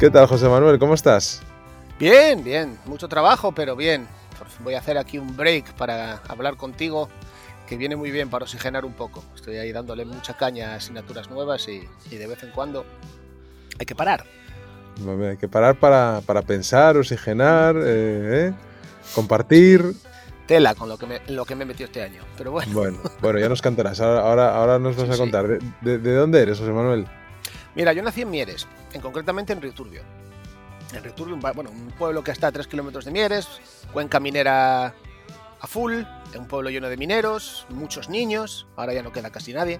¿Qué tal, José Manuel? ¿Cómo estás? Bien, bien. Mucho trabajo, pero bien. Voy a hacer aquí un break para hablar contigo, que viene muy bien para oxigenar un poco. Estoy ahí dándole mucha caña a asignaturas nuevas y, de vez en cuando hay que parar. Hay que parar para, pensar, oxigenar, eh, eh, compartir. Tela con lo que, me, lo que me he metido este año, pero bueno. Bueno, bueno ya nos cantarás. Ahora, ahora, nos vas a contar. ¿De, dónde eres, José Manuel? Mira, yo nací en Mieres, en, concretamente en Río Turbio. En Río Turbio, bueno, un pueblo que está a 3 kilómetros de Mieres, cuenca minera a full, un pueblo lleno de mineros, muchos niños, ahora ya no queda casi nadie.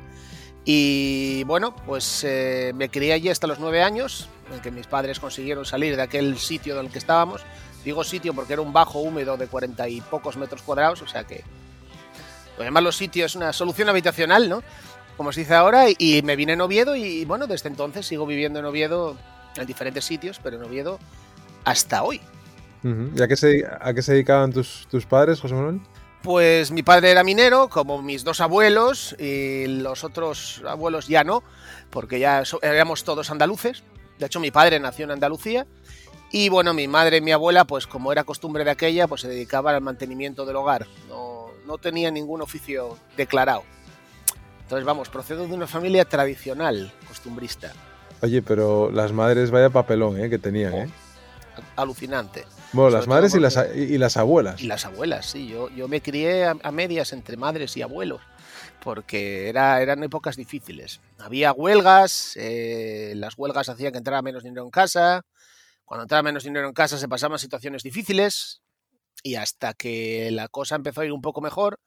Y bueno, pues eh, me crié allí hasta los nueve años, en que mis padres consiguieron salir de aquel sitio en el que estábamos Digo sitio porque era un bajo húmedo de cuarenta y pocos metros cuadrados, o sea que. Pues además, los sitios es una solución habitacional, ¿no? Como se dice ahora, y me vine en Oviedo y bueno, desde entonces sigo viviendo en Oviedo en diferentes sitios, pero en Oviedo hasta hoy. ¿Y a qué se, a qué se dedicaban tus, tus padres, José Manuel? Pues mi padre era minero, como mis dos abuelos, y los otros abuelos ya no, porque ya éramos todos andaluces. De hecho, mi padre nació en Andalucía y bueno, mi madre y mi abuela, pues como era costumbre de aquella, pues se dedicaban al mantenimiento del hogar. No, no tenía ningún oficio declarado. Entonces, vamos, procedo de una familia tradicional, costumbrista. Oye, pero las madres, vaya papelón, ¿eh? Que tenían, ¿eh? Alucinante. Bueno, las madres y las, y las abuelas. Y las abuelas, sí. Yo, yo me crié a, medias entre madres y abuelos, porque era, eran épocas difíciles. Había huelgas, eh, las huelgas hacían que entrara menos dinero en casa, cuando entraba menos dinero en casa se pasaban situaciones difíciles y hasta que la cosa empezó a ir un poco mejor,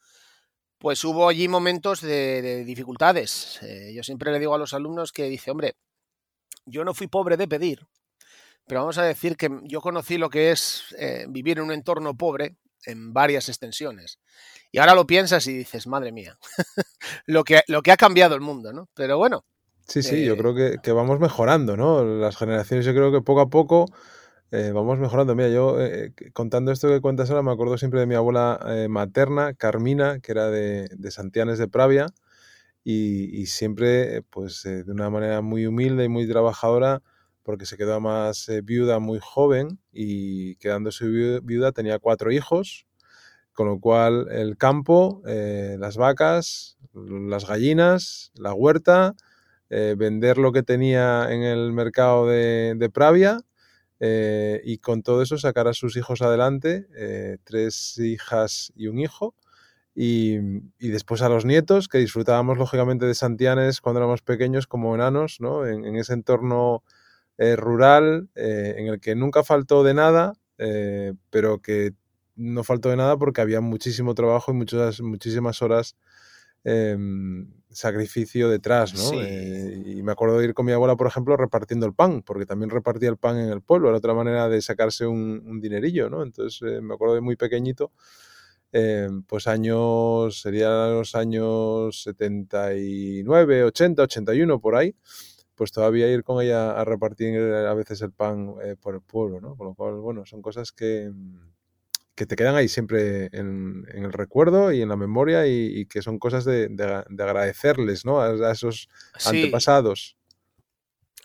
pues hubo allí momentos de, dificultades. Eh, yo siempre le digo a los alumnos que dice, hombre, yo no fui pobre de pedir, pero vamos a decir que yo conocí lo que es eh, vivir en un entorno pobre en varias extensiones. Y ahora lo piensas y dices, madre mía, lo, que, lo que ha cambiado el mundo, ¿no? Pero bueno, Sí, sí, yo creo que, vamos mejorando, ¿no? Las generaciones, yo creo que poco a poco eh, vamos mejorando. Mira, yo eh, contando esto que cuentas ahora, me acuerdo siempre de mi abuela eh, materna, Carmina, que era de, de Santianes de Pravia, y, siempre, pues, de una manera muy humilde y muy trabajadora, porque se quedó más viuda muy joven y quedándose viuda tenía cuatro hijos, con lo cual el campo, las vacas, las gallinas, la huerta eh, vender lo que tenía en el mercado de, Pravia eh, y con todo eso sacar a sus hijos adelante, eh, tres hijas y un hijo. Y, después a los nietos, que disfrutábamos lógicamente de Santianes cuando éramos pequeños como enanos, ¿no? en, ese entorno rural en el que nunca faltó de nada, pero que no faltó de nada porque había muchísimo trabajo y muchas, muchísimas horas Em, sacrificio detrás, ¿no? Eh, y me acuerdo de ir con mi abuela, por ejemplo, repartiendo el pan, porque también repartía el pan en el pueblo, era otra manera de sacarse un, dinerillo, ¿no? Entonces eh, me acuerdo de muy pequeñito, em, pues años, serían los años 79, 80, 81, por ahí, pues todavía ir con ella a repartir a veces el pan eh, por el pueblo, ¿no? Con lo cual, bueno, son cosas que que te quedan ahí siempre en, el recuerdo y en la memoria y, que son cosas de, agradecerles, ¿no? A, esos antepasados.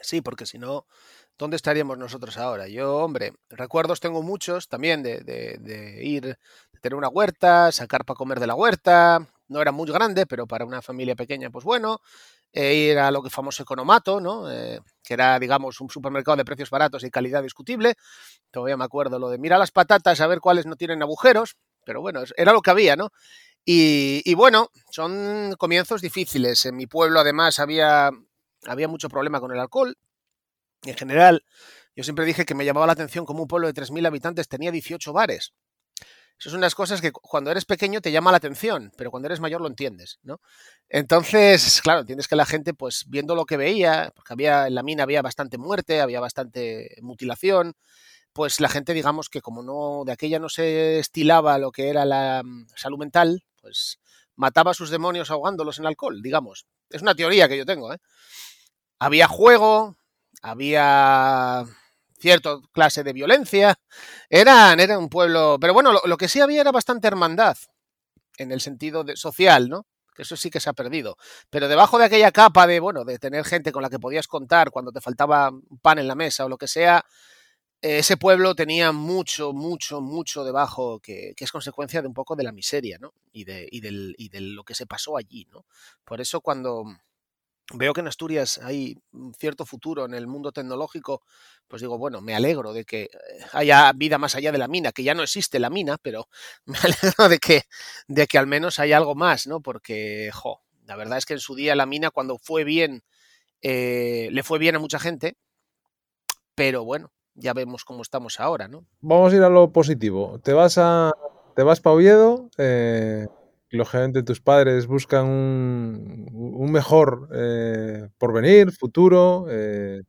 Sí, porque si no, ¿dónde estaríamos nosotros ahora? Yo, hombre, recuerdos tengo muchos también de, de ir, de tener una huerta, sacar para comer de la huerta. No era muy grande, pero para una familia pequeña, pues bueno. Ir a lo que famoso economato, ¿no? Eh, que era, digamos, un supermercado de precios baratos y calidad discutible. Todavía me acuerdo lo de mira las patatas a ver cuáles no tienen agujeros, pero bueno, era lo que había, ¿no? Y, bueno, son comienzos difíciles. En mi pueblo, además, había, había mucho problema con el alcohol. En general, yo siempre dije que me llamaba la atención como un pueblo de 3.000 habitantes tenía 18 bares. Eso son unas cosas que cuando eres pequeño te llama la atención, pero cuando eres mayor lo entiendes, ¿no? Entonces, claro, entiendes que la gente, pues viendo lo que veía, porque había en la mina había bastante muerte, había bastante mutilación, pues la gente, digamos que como no de aquella no se estilaba lo que era la mm, salud mental, pues mataba a sus demonios ahogándolos en alcohol, digamos. Es una teoría que yo tengo, ¿eh? Había juego, había cierta clase de violencia. Eran, era un pueblo. Pero bueno, lo, que sí había era bastante hermandad, en el sentido de, social, ¿no? que eso sí que se ha perdido. Pero debajo de aquella capa de, bueno, de tener gente con la que podías contar cuando te faltaba pan en la mesa o lo que sea, ese pueblo tenía mucho, mucho, mucho debajo que, que, es consecuencia de un poco de la miseria, ¿no? Y de, y, del, y de lo que se pasó allí, ¿no? Por eso cuando veo que en Asturias hay cierto futuro en el mundo tecnológico, pues digo, bueno, me alegro de que haya vida más allá de la mina, que ya no existe la mina, pero me alegro de que, de que al menos haya algo más, ¿no? Porque, jo, la verdad es que en su día la mina, cuando fue bien, eh, le fue bien a mucha gente, pero bueno, ya vemos cómo estamos ahora, ¿no? Vamos a ir a lo positivo. Te vas a. Te vas para Oviedo. Eh, lógicamente tus padres buscan un, un mejor eh, porvenir, futuro, eh,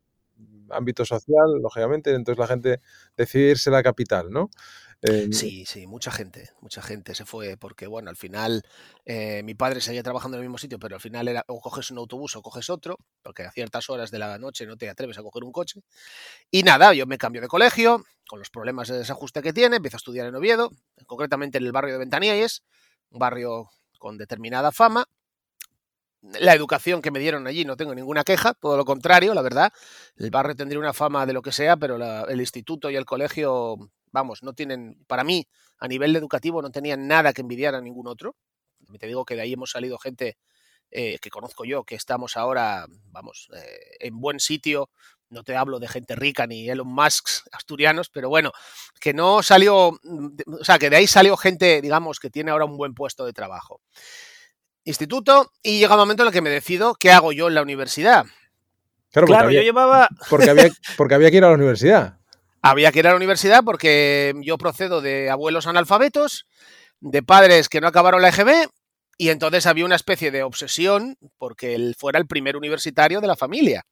ámbito social, lógicamente, entonces la gente decide irse a la capital, ¿no? Eh, sí, sí, mucha gente, mucha gente se fue porque, bueno, al final eh, mi padre seguía trabajando en el mismo sitio, pero al final era o coges un autobús o coges otro, porque a ciertas horas de la noche no te atreves a coger un coche. Y nada, yo me cambio de colegio, con los problemas de desajuste que tiene, empiezo a estudiar en Oviedo, concretamente en el barrio de Ventaníes, un barrio con determinada fama. La educación que me dieron allí no tengo ninguna queja, todo lo contrario, la verdad. El barrio tendría una fama de lo que sea, pero el instituto y el colegio, vamos, no tienen, para mí, a nivel educativo, no tenían nada que envidiar a ningún otro. Te digo que de ahí hemos salido gente eh, que conozco yo, que estamos ahora, vamos, eh, en buen sitio. No te hablo de gente rica ni Elon Musk asturianos, pero bueno, que no salió, o sea, que de ahí salió gente, digamos, que tiene ahora un buen puesto de trabajo. Instituto, y llega un momento en el que me decido qué hago yo en la universidad. Claro, Claro, había, yo llevaba. porque, había, porque había que ir a la universidad. Había que ir a la universidad porque yo procedo de abuelos analfabetos, de padres que no acabaron la EGB, y entonces había una especie de obsesión porque él fuera el primer universitario de la familia.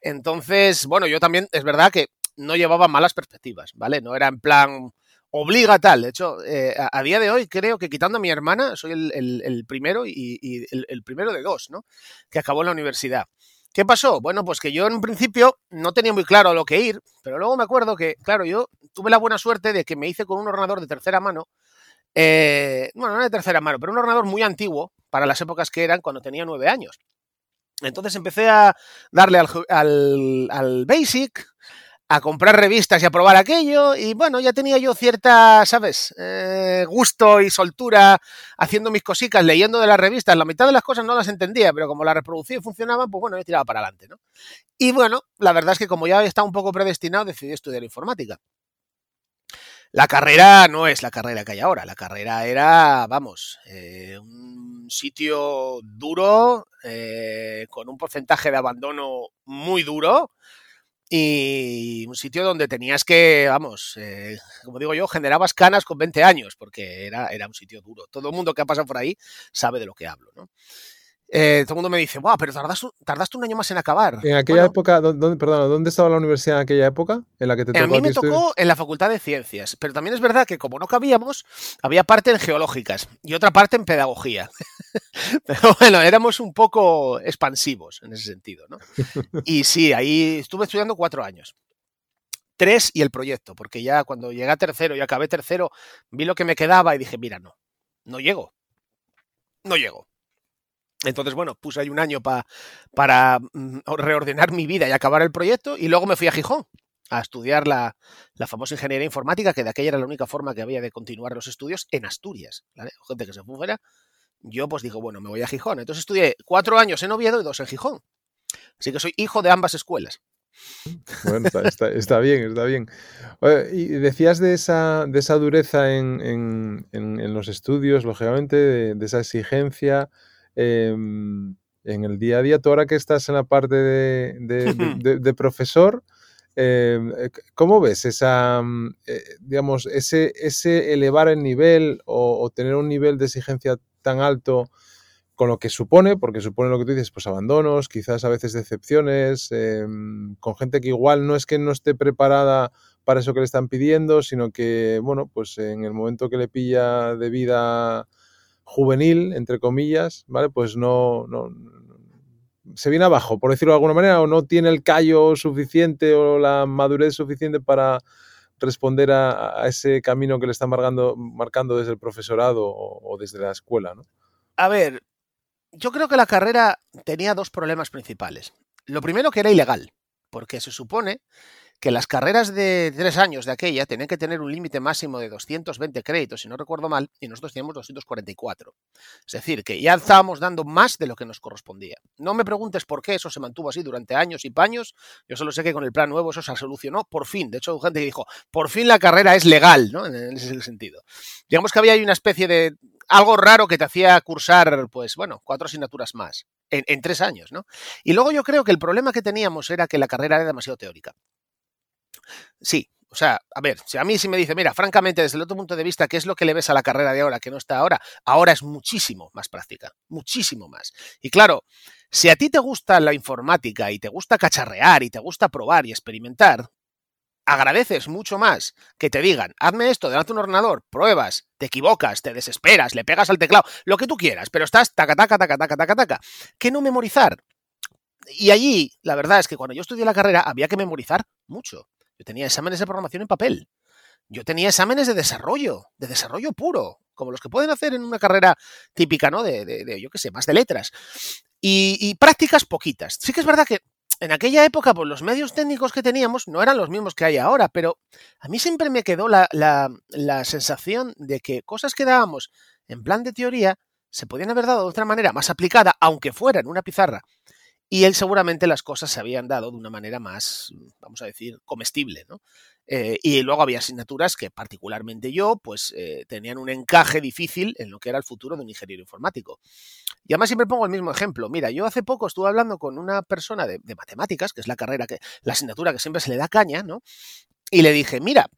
Entonces, bueno, yo también, es verdad que no llevaba malas perspectivas, ¿vale? No era en plan obliga tal. De hecho, eh, a, día de hoy creo que quitando a mi hermana, soy el, primero y, el, el, primero de dos, ¿no? Que acabó en la universidad. ¿Qué pasó? Bueno, pues que yo en principio no tenía muy claro a lo que ir, pero luego me acuerdo que, claro, yo tuve la buena suerte de que me hice con un ordenador de tercera mano, eh, bueno, no de tercera mano, pero un ordenador muy antiguo para las épocas que eran cuando tenía nueve años. Entonces empecé a darle al, Basic, a comprar revistas y a probar aquello. Y bueno, ya tenía yo cierta, ¿sabes? Eh, gusto y soltura haciendo mis cositas, leyendo de las revistas. La mitad de las cosas no las entendía, pero como las reproducía y funcionaban, pues bueno, yo tiraba para adelante, ¿no? Y bueno, la verdad es que como ya estaba un poco predestinado, decidí estudiar informática. La carrera no es la carrera que hay ahora. La carrera era, vamos, eh, un sitio duro, eh, con un porcentaje de abandono muy duro y un sitio donde tenías que, vamos, eh, como digo yo, generabas canas con 20 años, porque era, era un sitio duro. Todo el mundo que ha pasado por ahí sabe de lo que hablo, ¿no? Eh, todo el mundo me dice, wow, pero tardaste, tardaste, un año más en acabar. En aquella bueno, época, ¿dónde, perdón, ¿dónde estaba la universidad en aquella época? En la que te tocó a mí me tocó estudiar? en la Facultad de Ciencias, pero también es verdad que como no cabíamos, había parte en geológicas y otra parte en pedagogía. pero bueno, éramos un poco expansivos en ese sentido, ¿no? Y sí, ahí estuve estudiando cuatro años tres y el proyecto, porque ya cuando llegué a tercero y acabé tercero, vi lo que me quedaba y dije, mira, no, no llego, no llego. Entonces, bueno, puse ahí un año pa, para mm, reordenar mi vida y acabar el proyecto y luego me fui a Gijón a estudiar la, famosa ingeniería informática, que de aquella era la única forma que había de continuar los estudios en Asturias. Gente que se fue fuera. Yo pues digo, bueno, me voy a Gijón. Entonces estudié cuatro años en Oviedo y dos en Gijón. Así que soy hijo de ambas escuelas. Bueno, está, bien, está bien. Y decías de esa, de esa dureza en, los estudios, lógicamente, de esa exigencia eh, en el día a día, tú ahora que estás en la parte de, de, de, de profesor, eh, ¿cómo ves esa, eh, digamos, ese, ese, elevar el nivel o, o, tener un nivel de exigencia tan alto con lo que supone, porque supone lo que tú dices, pues abandonos, quizás a veces decepciones, eh, con gente que igual no es que no esté preparada para eso que le están pidiendo, sino que, bueno, pues en el momento que le pilla de vida juvenil, entre comillas, ¿vale? Pues no, no, se viene abajo, por decirlo de alguna manera, o no tiene el callo suficiente o la madurez suficiente para responder a, ese camino que le está marcando, marcando desde el profesorado o, o, desde la escuela, ¿no? A ver, yo creo que la carrera tenía dos problemas principales. Lo primero que era ilegal, porque se supone que las carreras de tres años de aquella tenían que tener un límite máximo de 220 créditos, si no recuerdo mal, y nosotros teníamos 244. Es decir, que ya estábamos dando más de lo que nos correspondía. No me preguntes por qué eso se mantuvo así durante años y paños. Yo solo sé que con el plan nuevo eso se solucionó por fin. De hecho, gente dijo, por fin la carrera es legal, ¿no? En ese sentido. Digamos que había ahí una especie de algo raro que te hacía cursar, pues bueno, cuatro asignaturas más en, en, tres años, ¿no? Y luego yo creo que el problema que teníamos era que la carrera era demasiado teórica. Sí, o sea, a ver, si a mí si me dice, mira, francamente, desde el otro punto de vista, ¿qué es lo que le ves a la carrera de ahora que no está ahora? Ahora es muchísimo más práctica, muchísimo más. Y claro, si a ti te gusta la informática y te gusta cacharrear y te gusta probar y experimentar, agradeces mucho más que te digan, hazme esto delante de un ordenador, pruebas, te equivocas, te desesperas, le pegas al teclado, lo que tú quieras, pero estás taca, taca, taca, taca, taca, taca, que no memorizar. Y allí, la verdad es que cuando yo estudié la carrera había que memorizar mucho. Yo tenía exámenes de programación en papel. Yo tenía exámenes de desarrollo, de desarrollo puro, como los que pueden hacer en una carrera típica, ¿no? De, de, de yo qué sé, más de letras. Y, prácticas poquitas. Sí que es verdad que en aquella época, pues los medios técnicos que teníamos no eran los mismos que hay ahora, pero a mí siempre me quedó la, la, la sensación de que cosas que dábamos en plan de teoría se podían haber dado de otra manera más aplicada, aunque fuera en una pizarra, y él seguramente las cosas se habían dado de una manera más, vamos a decir, comestible, ¿no? Eh, y luego había asignaturas que particularmente yo, pues eh, tenían un encaje difícil en lo que era el futuro de un ingeniero informático. Y además siempre pongo el mismo ejemplo. Mira, yo hace poco estuve hablando con una persona de, de matemáticas, que es la carrera que, la asignatura que siempre se le da caña, ¿no? Y le dije, mira,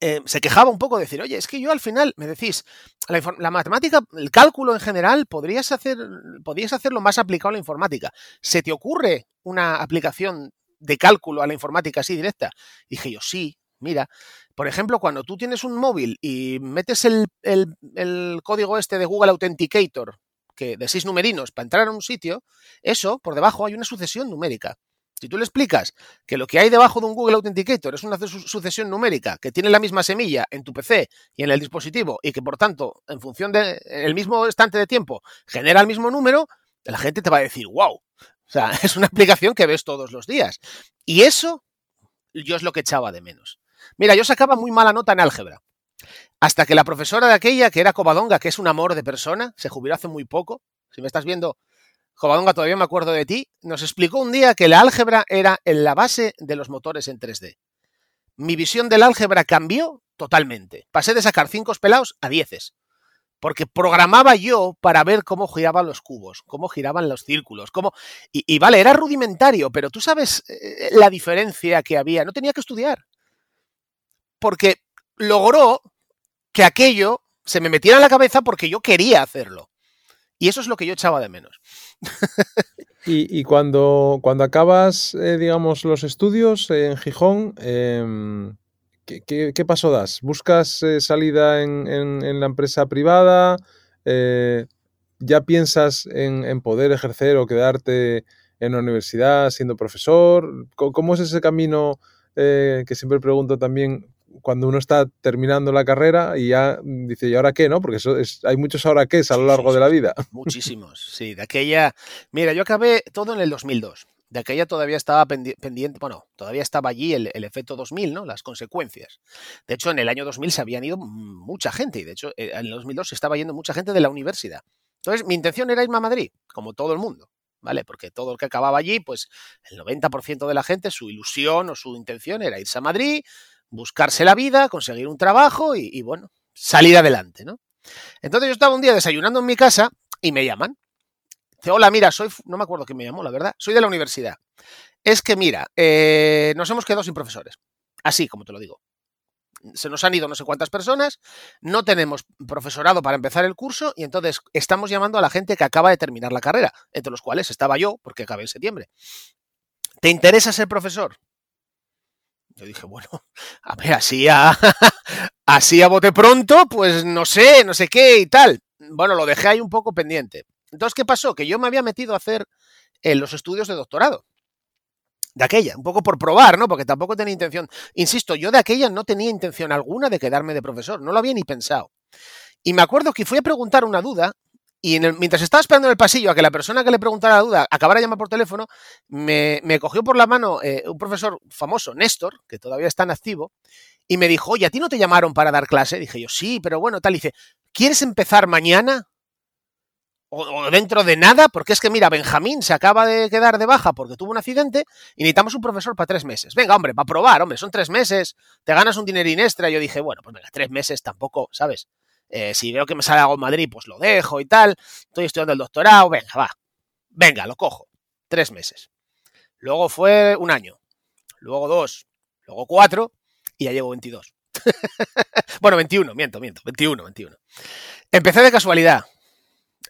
eh, se quejaba un poco de decir, oye, es que yo al final, me decís, la, la, matemática, el cálculo en general, podrías, hacer, podrías hacerlo más aplicado a la informática. ¿Se te ocurre una aplicación de cálculo a la informática así directa? dije yo, sí, mira. Por ejemplo, cuando tú tienes un móvil y metes el, el, el código este de Google Authenticator, que de seis numerinos, para entrar a un sitio, eso, por debajo hay una sucesión numérica. Si tú le explicas que lo que hay debajo de un Google Authenticator es una sucesión numérica que tiene la misma semilla en tu PC y en el dispositivo y que por tanto, en función del de, mismo instante de tiempo, genera el mismo número, la gente te va a decir, wow. O sea, es una aplicación que ves todos los días. Y eso yo es lo que echaba de menos. Mira, yo sacaba muy mala nota en álgebra. Hasta que la profesora de aquella, que era Covadonga, que es un amor de persona, se jubiló hace muy poco. Si me estás viendo, Jovadonga, todavía me acuerdo de ti, nos explicó un día que la álgebra era en la base de los motores en 3D. Mi visión del álgebra cambió totalmente. Pasé de sacar cinco pelados a dieces. Porque programaba yo para ver cómo giraban los cubos, cómo giraban los círculos, cómo... Y, y vale, era rudimentario, pero tú sabes eh, la diferencia que había. No tenía que estudiar. Porque logró que aquello se me metiera en la cabeza porque yo quería hacerlo. Y eso es lo que yo echaba de menos. y, cuando, cuando acabas, eh, digamos, los estudios en Gijón, eh, ¿qué, qué, paso das? ¿Buscas eh, salida en, en, la empresa privada? Eh, ¿Ya piensas en, poder ejercer o quedarte en la universidad siendo profesor? ¿Cómo es ese camino eh, que siempre pregunto también? Cuando uno está terminando la carrera y ya dice, ¿y ahora qué? ¿no? Porque eso es, hay muchos ahora qué a lo largo sí, sí, de la vida. Muchísimos, sí. De aquella. Mira, yo acabé todo en el 2002. De aquella todavía estaba pendiente, bueno, todavía estaba allí el, el, efecto 2000, ¿no? Las consecuencias. De hecho, en el año 2000 se habían ido mucha gente y de hecho en el 2002 se estaba yendo mucha gente de la universidad. Entonces, mi intención era irme a Madrid, como todo el mundo. ¿vale? Porque todo el que acababa allí, pues el 90% de la gente, su ilusión o su intención era irse a Madrid, buscarse la vida, conseguir un trabajo y, bueno, salir adelante, ¿no? Entonces yo estaba un día desayunando en mi casa y me llaman. Dice, hola, mira, soy, no me acuerdo quién me llamó, la verdad, soy de la universidad. Es que, mira, eh, nos hemos quedado sin profesores. Así, como te lo digo. Se nos han ido no sé cuántas personas, no tenemos profesorado para empezar el curso y entonces estamos llamando a la gente que acaba de terminar la carrera, entre los cuales estaba yo, porque acabé en septiembre. ¿Te interesa ser profesor? Yo dije, bueno, a ver, así a, así a bote pronto, pues no sé, no sé qué y tal. Bueno, lo dejé ahí un poco pendiente. Entonces, ¿qué pasó? Que yo me había metido a hacer eh, los estudios de doctorado. De aquella, un poco por probar, ¿no? Porque tampoco tenía intención. Insisto, yo de aquella no tenía intención alguna de quedarme de profesor, no lo había ni pensado. Y me acuerdo que fui a preguntar una duda Y mientras estaba esperando en el pasillo a que la persona que le preguntara la duda acabara de llamar por teléfono, me, cogió por la mano eh, un profesor famoso, Néstor, que todavía está en activo, y me dijo, oye, ¿a ti no te llamaron para dar clase? Dije yo, sí, pero bueno, tal. Dice, ¿quieres empezar mañana? O, dentro de nada, porque es que mira, Benjamín se acaba de quedar de baja porque tuvo un accidente y necesitamos un profesor para tres meses. Venga, hombre, para probar, hombre, son tres meses, te ganas un dinerín extra. Yo dije, bueno, pues venga, tres meses tampoco, ¿sabes? Eh, si veo que me sale algo en Madrid, pues lo dejo y tal. Estoy estudiando el doctorado, venga, va. Venga, lo cojo. Tres meses. Luego fue un año. Luego dos. Luego cuatro. Y ya llevo 22. bueno, 21, miento, miento. 21, 21. Empecé de casualidad.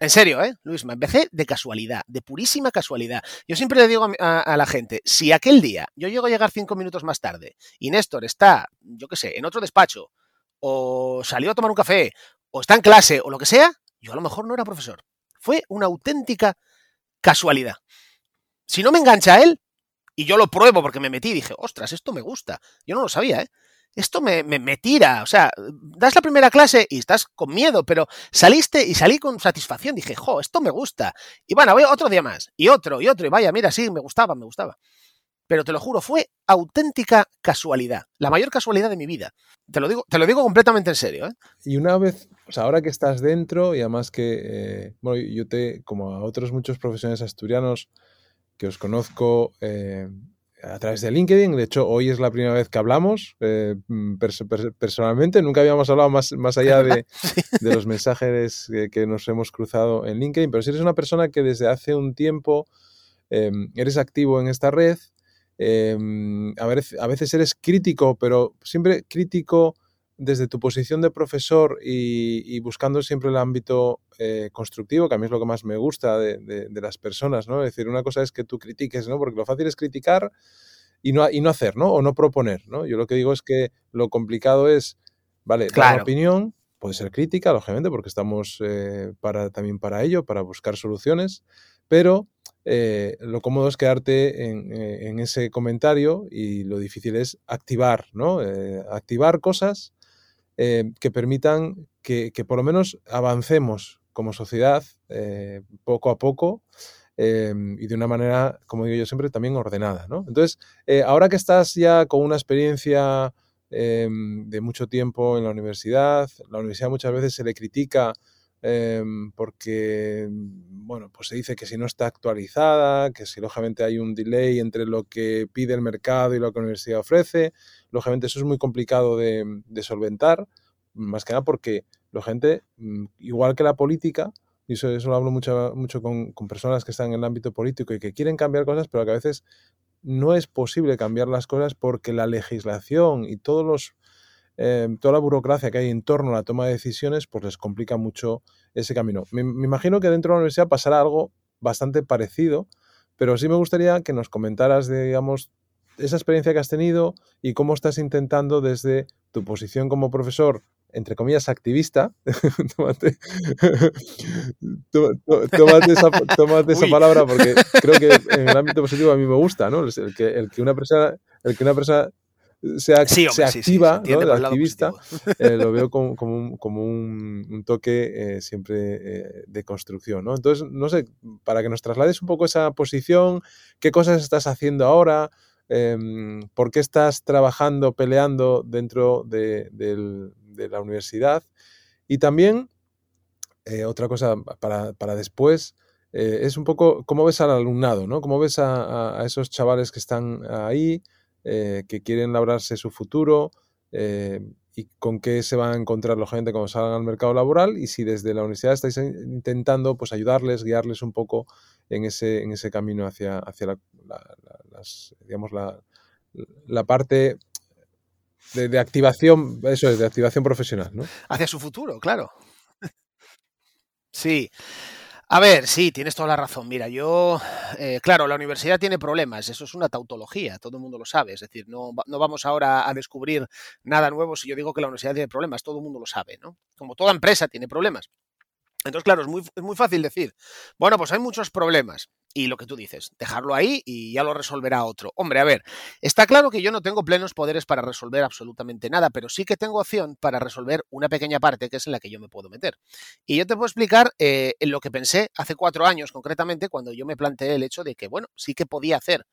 En serio, ¿eh? Luis, me empecé de casualidad, de purísima casualidad. Yo siempre le digo a, la gente, si aquel día yo llego a llegar cinco minutos más tarde y Néstor está, yo qué sé, en otro despacho, o salió a tomar un café, o está en clase, o lo que sea, yo a lo mejor no era profesor. Fue una auténtica casualidad. Si no me engancha él, y yo lo pruebo porque me metí y dije, ostras, esto me gusta. Yo no lo sabía, ¿eh? Esto me, me, tira. O sea, das la primera clase y estás con miedo, pero saliste y salí con satisfacción. Dije, jo, esto me gusta. Y bueno, voy otro día más. Y otro, y otro. Y vaya, mira, sí, me gustaba, me gustaba pero te lo juro, fue auténtica casualidad, la mayor casualidad de mi vida. Te lo digo, te lo digo completamente en serio. ¿eh? Y una vez, o sea, ahora que estás dentro y además que, eh, bueno, yo te, como a otros muchos profesionales asturianos que os conozco eh, a través de LinkedIn, de hecho hoy es la primera vez que hablamos personalmente, nunca habíamos hablado más, más allá de, de los mensajes que, nos hemos cruzado en LinkedIn, pero si eres una persona que desde hace un tiempo eres activo en esta red, Em, a, veces, eres crítico, pero siempre crítico desde tu posición de profesor y, buscando siempre el ámbito eh, constructivo, que a mí es lo que más me gusta de, las personas, ¿no? Es decir, una cosa es que tú critiques, ¿no? Porque lo fácil es criticar y no, y no hacer, ¿no? O no proponer, ¿no? Yo lo que digo es que lo complicado es, vale, dar una opinión, puede ser crítica, lógicamente, porque estamos eh, para, también para ello, para buscar soluciones, pero eh, lo cómodo es quedarte eh, en, ese comentario y lo difícil es activar, ¿no? Eh, activar cosas que permitan que, por lo menos avancemos como sociedad poco a poco y de una manera, como digo yo siempre, también ordenada. Entonces, ahora que estás ya con una experiencia de mucho tiempo en la universidad, la universidad muchas veces se le critica Em, porque, bueno, pues se dice que si no está actualizada, que si lógicamente hay un delay entre lo que pide el mercado y lo que la universidad ofrece, lógicamente eso es muy complicado de, solventar, más que nada porque, lógicamente, mm, igual que la política, y eso, eso lo hablo mucho, mucho con, con personas que están en el ámbito político y que quieren cambiar cosas, pero que a veces no es posible cambiar las cosas porque la legislación y todos los Em, toda la burocracia que hay en torno a la toma de decisiones, pues les complica mucho ese camino. Me, imagino que dentro de la universidad pasará algo bastante parecido, pero sí me gustaría que nos comentaras, digamos, esa experiencia que has tenido y cómo estás intentando desde tu posición como profesor, entre comillas, activista, tómate, tómate, esa, palabra porque creo que en el ámbito positivo a mí me gusta, ¿no? El que, el que una persona, el que una persona se, activa, ¿no? El activista, eh, lo veo como, como, un, toque eh, siempre eh, de construcción, ¿no? Entonces, no sé, para que nos traslades un poco esa posición, qué cosas estás haciendo ahora, em, por qué estás trabajando, peleando dentro de, la universidad y también, otra cosa para, después, es un poco cómo ves al alumnado, ¿no? Cómo ves a esos chavales que están ahí, eh, que quieren labrarse su futuro eh, y con qué se van a encontrar la gente cuando salgan al mercado laboral y si desde la universidad estáis intentando pues, ayudarles, guiarles un poco en ese, en ese camino hacia, hacia la, digamos, la, la parte de, de, activación, eso es, de activación profesional, ¿no? Hacia su futuro, claro. Sí. A ver, sí, tienes toda la razón. Mira, yo, eh, claro, la universidad tiene problemas, eso es una tautología, todo el mundo lo sabe, es decir, no, no, vamos ahora a descubrir nada nuevo si yo digo que la universidad tiene problemas, todo el mundo lo sabe, ¿no? Como toda empresa tiene problemas. Entonces, claro, es muy, es muy fácil decir, bueno, pues hay muchos problemas. Y lo que tú dices, dejarlo ahí y ya lo resolverá otro. Hombre, a ver, está claro que yo no tengo plenos poderes para resolver absolutamente nada, pero sí que tengo opción para resolver una pequeña parte que es en la que yo me puedo meter. Y yo te puedo explicar eh, en lo que pensé hace cuatro años, concretamente, cuando yo me planteé el hecho de que, bueno, sí que podía hacer,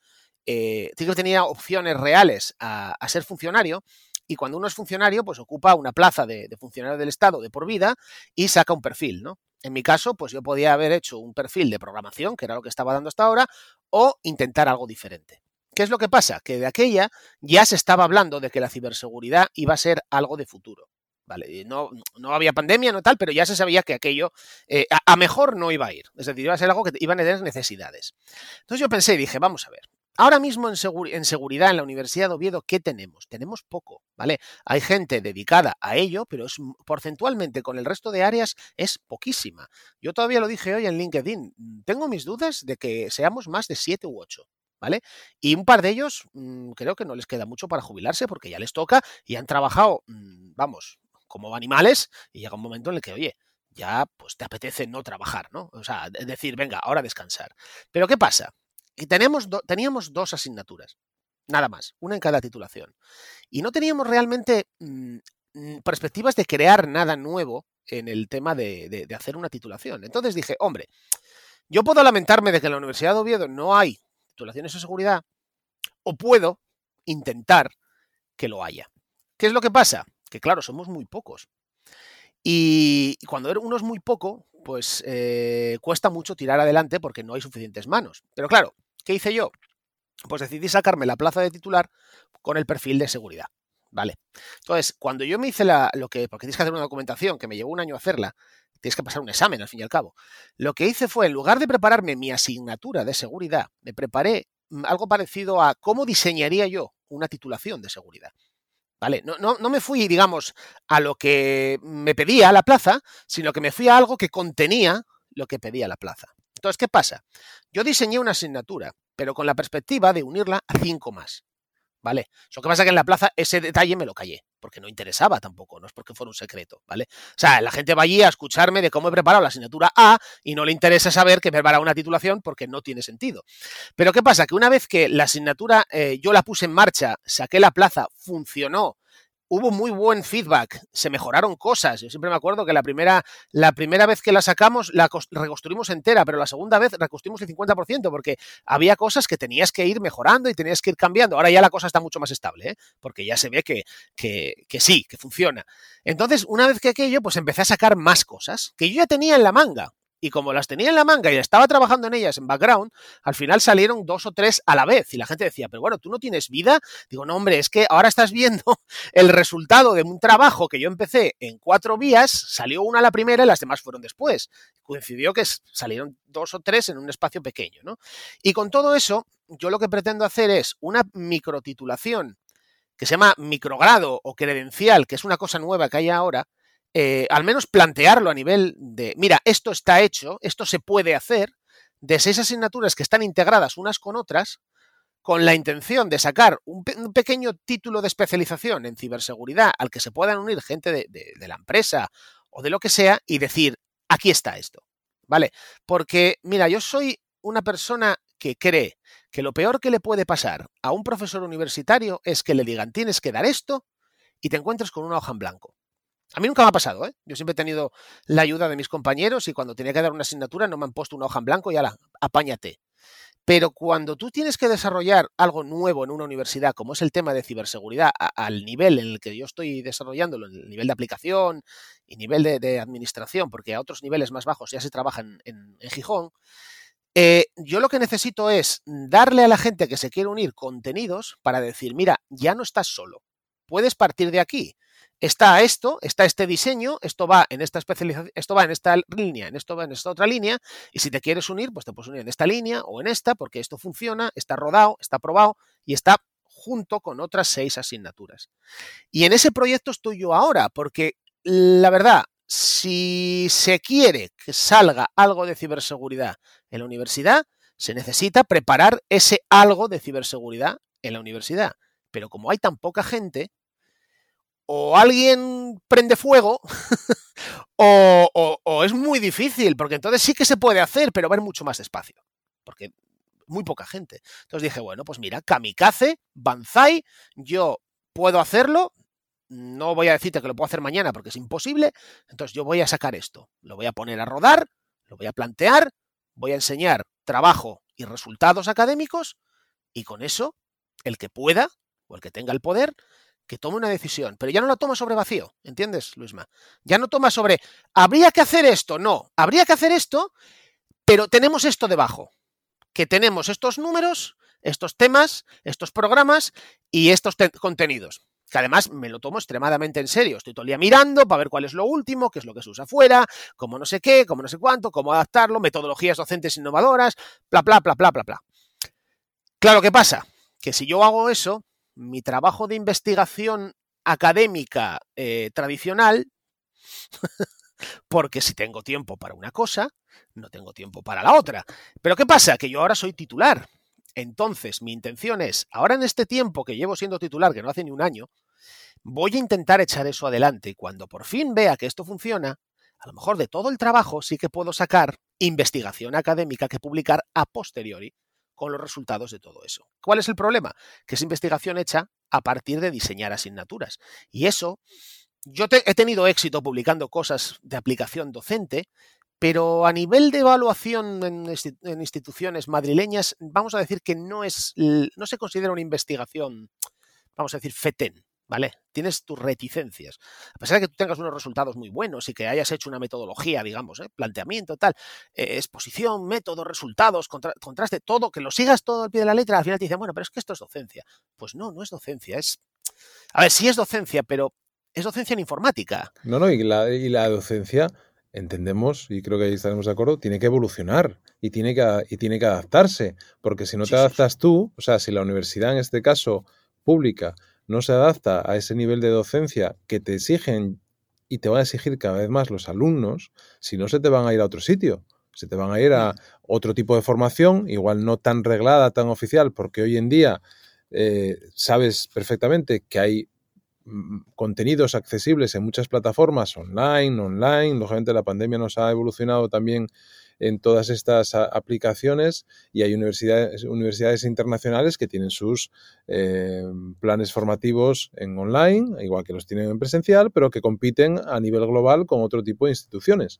eh, sí que tenía opciones reales a, ser funcionario, y cuando uno es funcionario, pues ocupa una plaza de, funcionario del Estado de por vida y saca un perfil, ¿no? En mi caso, pues yo podía haber hecho un perfil de programación, que era lo que estaba dando hasta ahora, o intentar algo diferente. ¿Qué es lo que pasa? Que de aquella ya se estaba hablando de que la ciberseguridad iba a ser algo de futuro. Vale, no, no había pandemia, no tal, pero ya se sabía que aquello eh, a, a, mejor no iba a ir. Es decir, iba a ser algo que iban a tener necesidades. Entonces yo pensé y dije, vamos a ver, Ahora mismo en, seguri en, seguridad en la Universidad de Oviedo, ¿qué tenemos? Tenemos poco, ¿vale? Hay gente dedicada a ello, pero es porcentualmente con el resto de áreas es poquísima. Yo todavía lo dije hoy en LinkedIn, tengo mis dudas de que seamos más de siete u ocho. ¿Vale? Y un par de ellos mmm, creo que no les queda mucho para jubilarse porque ya les toca y han trabajado, mmm, vamos, como animales y llega un momento en el que, oye, ya pues te apetece no trabajar, ¿no? O sea, decir, venga, ahora descansar. Pero ¿qué pasa? Y tenemos do, teníamos dos asignaturas, nada más, una en cada titulación. Y no teníamos realmente mmm, perspectivas de crear nada nuevo en el tema de, de, de, hacer una titulación. Entonces dije, hombre, yo puedo lamentarme de que en la Universidad de Oviedo no hay titulaciones de seguridad, o puedo intentar que lo haya. ¿Qué es lo que pasa? Que claro, somos muy pocos. Y cuando uno es muy poco, pues eh, cuesta mucho tirar adelante porque no hay suficientes manos. Pero claro, ¿Qué hice yo? Pues decidí sacarme la plaza de titular con el perfil de seguridad. ¿Vale? Entonces, cuando yo me hice la, lo que, porque tienes que hacer una documentación que me llevó un año hacerla, tienes que pasar un examen al fin y al cabo. Lo que hice fue, en lugar de prepararme mi asignatura de seguridad, me preparé mm, algo parecido a cómo diseñaría yo una titulación de seguridad. ¿Vale? No, no, no, me fui, digamos, a lo que me pedía la plaza, sino que me fui a algo que contenía lo que pedía la plaza. Entonces, ¿qué pasa? Yo diseñé una asignatura, pero con la perspectiva de unirla a cinco más. ¿Vale? Lo que pasa es que en la plaza ese detalle me lo callé, porque no interesaba tampoco, no es porque fuera un secreto, ¿vale? O sea, la gente va allí a escucharme de cómo he preparado la asignatura A y no le interesa saber que he preparado una titulación porque no tiene sentido. Pero ¿qué pasa? Que una vez que la asignatura eh, yo la puse en marcha, saqué la plaza, funcionó, hubo muy buen feedback, se mejoraron cosas. Yo siempre me acuerdo que la primera, la primera vez que la sacamos la reconstruimos entera, pero la segunda vez reconstruimos el 50% porque había cosas que tenías que ir mejorando y tenías que ir cambiando. Ahora ya la cosa está mucho más estable, ¿eh? porque ya se ve que, que, que sí, que funciona. Entonces, una vez que aquello, pues empecé a sacar más cosas que yo ya tenía en la manga y como las tenía en la manga y estaba trabajando en ellas en background, al final salieron dos o tres a la vez y la gente decía, pero bueno, tú no tienes vida. Digo, no, hombre, es que ahora estás viendo el resultado de un trabajo que yo empecé en cuatro vías, salió una a la primera y las demás fueron después. Coincidió que salieron dos o tres en un espacio pequeño, ¿no? Y con todo eso, yo lo que pretendo hacer es una microtitulación que se llama microgrado o credencial, que es una cosa nueva que hay ahora, eh, al menos plantearlo a nivel de, mira, esto está hecho, esto se puede hacer, de seis asignaturas que están integradas unas con otras, con la intención de sacar un, pe un pequeño título de especialización en ciberseguridad al que se puedan unir gente de, de, de la empresa o de lo que sea y decir, aquí está esto, ¿vale? Porque, mira, yo soy una persona que cree que lo peor que le puede pasar a un profesor universitario es que le digan, tienes que dar esto y te encuentres con una hoja en blanco. A mí nunca me ha pasado, ¿eh? Yo siempre he tenido la ayuda de mis compañeros y cuando tenía que dar una asignatura no me han puesto una hoja en blanco y ala, apáñate. Pero cuando tú tienes que desarrollar algo nuevo en una universidad, como es el tema de ciberseguridad, al nivel en el que yo estoy desarrollándolo, el nivel de aplicación y nivel de, administración, porque a otros niveles más bajos ya se trabaja en Gijón, eh, yo lo que necesito es darle a la gente que se quiere unir contenidos para decir, mira, ya no estás solo, puedes partir de aquí está esto, está este diseño, esto va en esta especialización, esto va en esta línea, en esto va en esta otra línea, y si te quieres unir, pues te puedes unir en esta línea o en esta, porque esto funciona, está rodado, está probado y está junto con otras seis asignaturas. Y en ese proyecto estoy yo ahora, porque la verdad, si se quiere que salga algo de ciberseguridad en la universidad, se necesita preparar ese algo de ciberseguridad en la universidad. Pero como hay tan poca gente, o alguien prende fuego O, es muy difícil, porque entonces sí que se puede hacer, pero va a ir mucho más despacio. Porque muy poca gente. Entonces dije, bueno, pues mira, kamikaze, banzai, yo puedo hacerlo, no voy a decirte que lo puedo hacer mañana porque es imposible, entonces yo voy a sacar esto, lo voy a poner a rodar, lo voy a plantear, voy a enseñar trabajo y resultados académicos y con eso, el que pueda o el que tenga el poder, que tome una decisión, pero ya no la toma sobre vacío, ¿entiendes, Luisma? Ya no toma sobre, habría que hacer esto, no, habría que hacer esto, pero tenemos esto debajo, que tenemos estos números, estos temas, estos programas y estos contenidos. Que además me lo tomo extremadamente en serio. Estoy todo el día mirando para ver cuál es lo último, qué es lo que se usa afuera, cómo no sé qué, cómo no sé cuánto, cómo adaptarlo, metodologías docentes innovadoras, bla, bla, bla, bla, bla, bla. Claro, ¿qué pasa? Que si yo hago eso, mi trabajo de investigación académica eh, tradicional, porque si tengo tiempo para una cosa, no tengo tiempo para la otra. Pero ¿qué pasa? Que yo ahora soy titular. Entonces, mi intención es, ahora en este tiempo que llevo siendo titular, que no hace ni un año, voy a intentar echar eso adelante y cuando por fin vea que esto funciona, a lo mejor de todo el trabajo sí que puedo sacar investigación académica que publicar a posteriori con los resultados de todo eso. ¿Cuál es el problema? Que es investigación hecha a partir de diseñar asignaturas. Y eso, yo he tenido éxito publicando cosas de aplicación docente, pero a nivel de evaluación en, instituciones madrileñas, vamos a decir que no es, no se considera una investigación, vamos a decir, FETEN, ¿vale? Tienes tus reticencias. A pesar de que tú tengas unos resultados muy buenos y que hayas hecho una metodología, digamos, ¿eh? planteamiento, tal, eh, exposición, método, resultados, contraste, todo, que lo sigas todo al pie de la letra, al final te dicen, bueno, pero es que esto es docencia. Pues no, no es docencia, es... A ver, sí es docencia, pero es docencia en informática. No, no, y la, y la docencia, entendemos, y creo que ahí estaremos de acuerdo, tiene que evolucionar y tiene que, y tiene que adaptarse, porque si no te adaptas tú, o sea, si la universidad en este caso pública no se adapta a ese nivel de docencia que te exigen y te van a exigir cada vez más los alumnos, si no se te van a ir a otro sitio, se te van a ir a otro tipo de formación, igual no tan reglada, tan oficial, porque hoy en día eh, sabes perfectamente que hay mm, contenidos accesibles en muchas plataformas online, online, lógicamente la pandemia nos ha evolucionado también en todas estas aplicaciones y hay universidades, universidades internacionales que tienen sus eh, planes formativos en online, igual que los tienen en presencial, pero que compiten a nivel global con otro tipo de instituciones.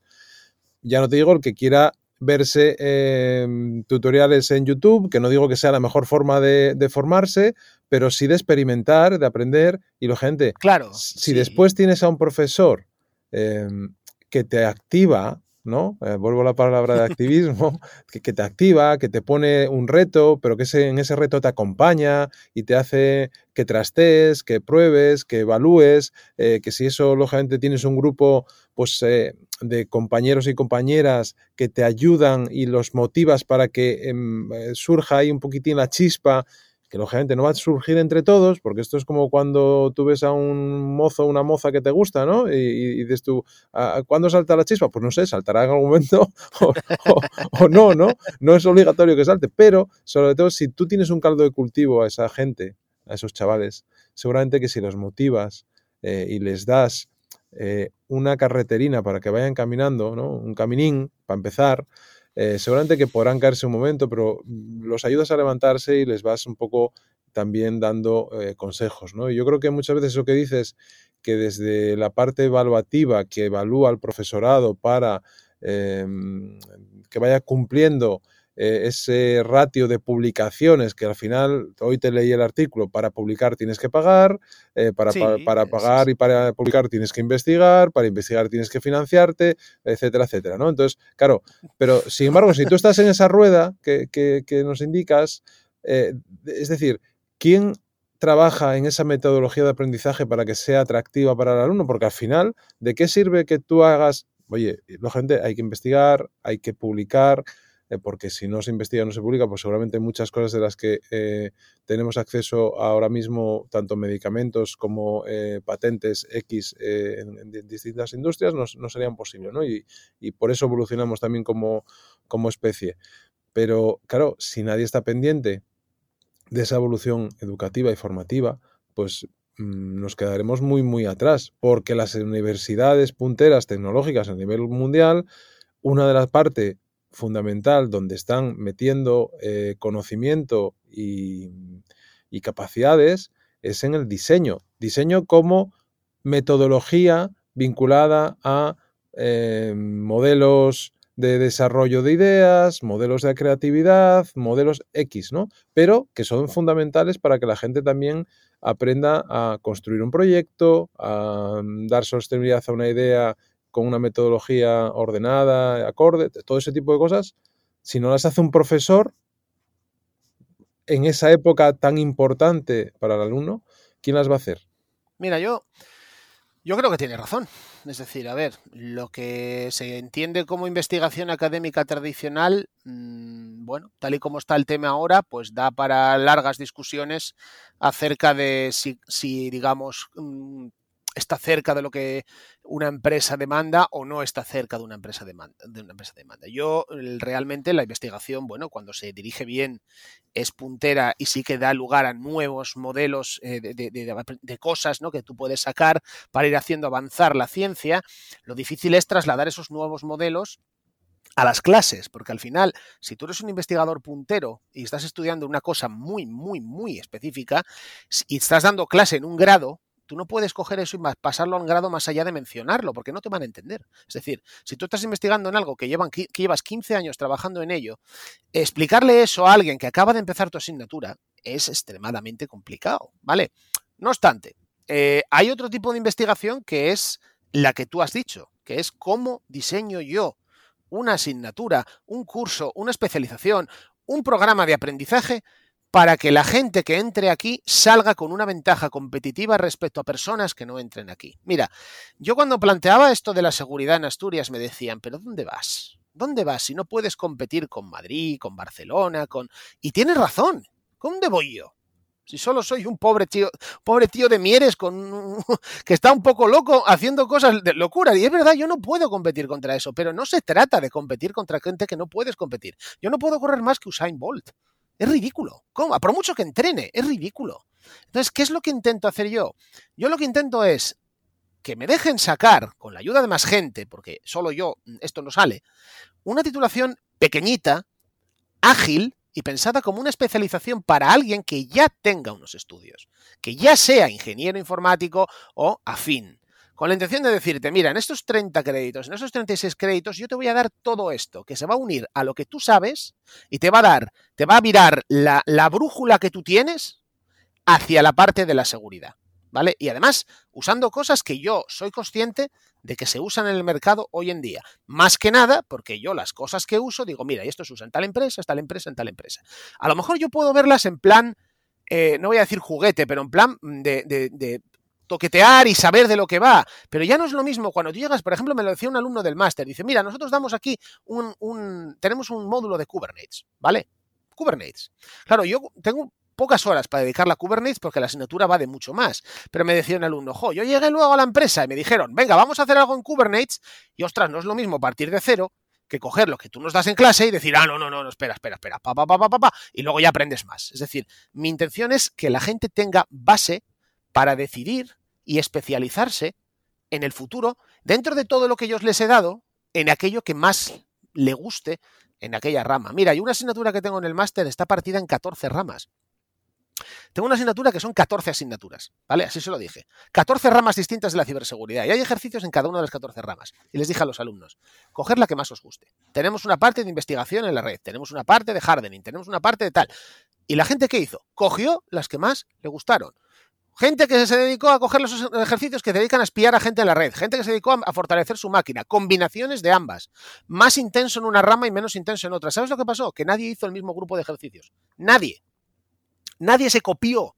Ya no te digo el que quiera verse em, tutoriales en YouTube, que no digo que sea la mejor forma de, formarse, pero sí de experimentar, de aprender. Y lo gente, claro, si después tienes a un profesor em, que te activa ¿no? Eh, vuelvo a la palabra de activismo, que, te activa, que te pone un reto, pero que en ese reto te acompaña y te hace que trastees, que pruebes, que evalúes, eh, que si eso, lógicamente, tienes un grupo pues, eh, de compañeros y compañeras que te ayudan y los motivas para que em, surja ahí un poquitín la chispa que lógicamente no va a surgir entre todos, porque esto es como cuando tú ves a un mozo o una moza que te gusta, ¿no? Y, dices tú, ¿cuándo salta la chispa? Pues no sé, saltará en algún momento o, no, ¿no? No es obligatorio que salte, pero sobre todo si tú tienes un caldo de cultivo a esa gente, a esos chavales, seguramente que si los motivas eh, y les das eh, una carreterina para que vayan caminando, ¿no? Un caminín, para empezar, eh, seguramente que podrán caerse un momento, pero los ayudas a levantarse y les vas un poco también dando eh, consejos, ¿no? Y yo creo que muchas veces eso que dices, que desde la parte evaluativa que evalúa al profesorado para em, que vaya cumpliendo eh, ese ratio de publicaciones que al final, hoy te leí el artículo, para publicar tienes que pagar, eh, para, para, pagar y para publicar tienes que investigar, para investigar tienes que financiarte, etcétera, etcétera, ¿no? Entonces, claro, pero sin embargo, si tú estás en esa rueda que, que, nos indicas, eh, es decir, ¿quién trabaja en esa metodología de aprendizaje para que sea atractiva para el alumno? Porque al final, ¿de qué sirve que tú hagas, oye, lógicamente hay que investigar, hay que publicar, eh, porque si no se investiga, no se publica, pues seguramente muchas cosas de las que eh, tenemos acceso ahora mismo, tanto medicamentos como eh, patentes X en, distintas industrias, no, serían posibles, ¿no? Y, por eso evolucionamos también como, especie. Pero claro, si nadie está pendiente de esa evolución educativa y formativa, pues mm, nos quedaremos muy, muy atrás, porque las universidades punteras tecnológicas a nivel mundial, una de las partes fundamental donde están metiendo eh, conocimiento y, capacidades es en el diseño. Diseño como metodología vinculada a eh, modelos de desarrollo de ideas, modelos de creatividad, modelos X, ¿no? Pero que son fundamentales para que la gente también aprenda a construir un proyecto, a mm, dar sostenibilidad a una idea con una metodología ordenada, acorde, todo ese tipo de cosas. Si no las hace un profesor, en esa época tan importante para el alumno, ¿quién las va a hacer? Mira, yo, yo creo que tiene razón. Es decir, a ver, lo que se entiende como investigación académica tradicional, mmm, bueno, tal y como está el tema ahora, pues da para largas discusiones acerca de si, digamos, mmm, está cerca de lo que una empresa demanda o no está cerca de una empresa demanda. De una empresa demanda. Yo realmente la investigación, bueno, cuando se dirige bien es puntera y sí que da lugar a nuevos modelos eh, de, de, cosas ¿no? que tú puedes sacar para ir haciendo avanzar la ciencia. Lo difícil es trasladar esos nuevos modelos a las clases, porque al final, si tú eres un investigador puntero y estás estudiando una cosa muy, muy, muy específica y estás dando clase en un grado, tú no puedes coger eso y pasarlo a un grado más allá de mencionarlo, porque no te van a entender. Es decir, si tú estás investigando en algo que, llevan, que llevas 15 años trabajando en ello, explicarle eso a alguien que acaba de empezar tu asignatura es extremadamente complicado, ¿vale? No obstante, eh, hay otro tipo de investigación que es la que tú has dicho, que es cómo diseño yo una asignatura, un curso, una especialización, un programa de aprendizaje para que la gente que entre aquí salga con una ventaja competitiva respecto a personas que no entren aquí. Mira, yo cuando planteaba esto de la seguridad en Asturias me decían, pero ¿dónde vas? ¿Dónde vas si no puedes competir con Madrid, con Barcelona, con... Y tienes razón, ¿dónde voy yo? Si solo soy un pobre tío, pobre tío de Mieres con que está un poco loco haciendo cosas de locura. Y es verdad, yo no puedo competir contra eso, pero no se trata de competir contra gente que no puedes competir. Yo no puedo correr más que Usain Bolt. Es ridículo. ¿Cómo? Por mucho que entrene, es ridículo. Entonces, ¿qué es lo que intento hacer yo? Yo lo que intento es que me dejen sacar, con la ayuda de más gente, porque solo yo esto no sale, una titulación pequeñita, ágil y pensada como una especialización para alguien que ya tenga unos estudios, que ya sea ingeniero informático o afín con la intención de decirte, mira, en estos 30 créditos, en estos 36 créditos, yo te voy a dar todo esto, que se va a unir a lo que tú sabes y te va a dar, te va a virar la, la brújula que tú tienes hacia la parte de la seguridad. ¿Vale? Y además, usando cosas que yo soy consciente de que se usan en el mercado hoy en día. Más que nada, porque yo las cosas que uso, digo, mira, esto se usa en tal empresa, en tal empresa, en tal empresa. A lo mejor yo puedo verlas en plan, eh, no voy a decir juguete, pero en plan de, de toquetear y saber de lo que va. Pero ya no es lo mismo cuando tú llegas, por ejemplo, me lo decía un alumno del máster, dice, mira, nosotros damos aquí un, tenemos un módulo de Kubernetes, ¿vale? Kubernetes. Claro, yo tengo pocas horas para dedicar a Kubernetes porque la asignatura va de mucho más. Pero me decía un alumno, jo, yo llegué luego a la empresa y me dijeron, venga, vamos a hacer algo en Kubernetes y ostras, no es lo mismo partir de cero que coger lo que tú nos das en clase y decir, ah, no, no, no, no espera, espera, espera, pa, pa, pa, pa, pa, pa, y luego ya aprendes más. Es decir, mi intención es que la gente tenga base para decidir y especializarse en el futuro dentro de todo lo que yo les he dado en aquello que más le guste en aquella rama. Mira, hay una asignatura que tengo en el máster, está partida en 14 ramas. Tengo una asignatura que son 14 asignaturas, ¿vale? Así se lo dije. 14 ramas distintas de la ciberseguridad y hay ejercicios en cada una de las 14 ramas. Y les dije a los alumnos, coger la que más os guste. Tenemos una parte de investigación en la red, tenemos una parte de hardening, tenemos una parte de tal. ¿Y la gente qué hizo? Cogió las que más le gustaron. Gente que se dedicó a coger los ejercicios que se dedican a espiar a gente en la red. Gente que se dedicó a fortalecer su máquina. Combinaciones de ambas. Más intenso en una rama y menos intenso en otra. ¿Sabes lo que pasó? Que nadie hizo el mismo grupo de ejercicios. Nadie. Nadie se copió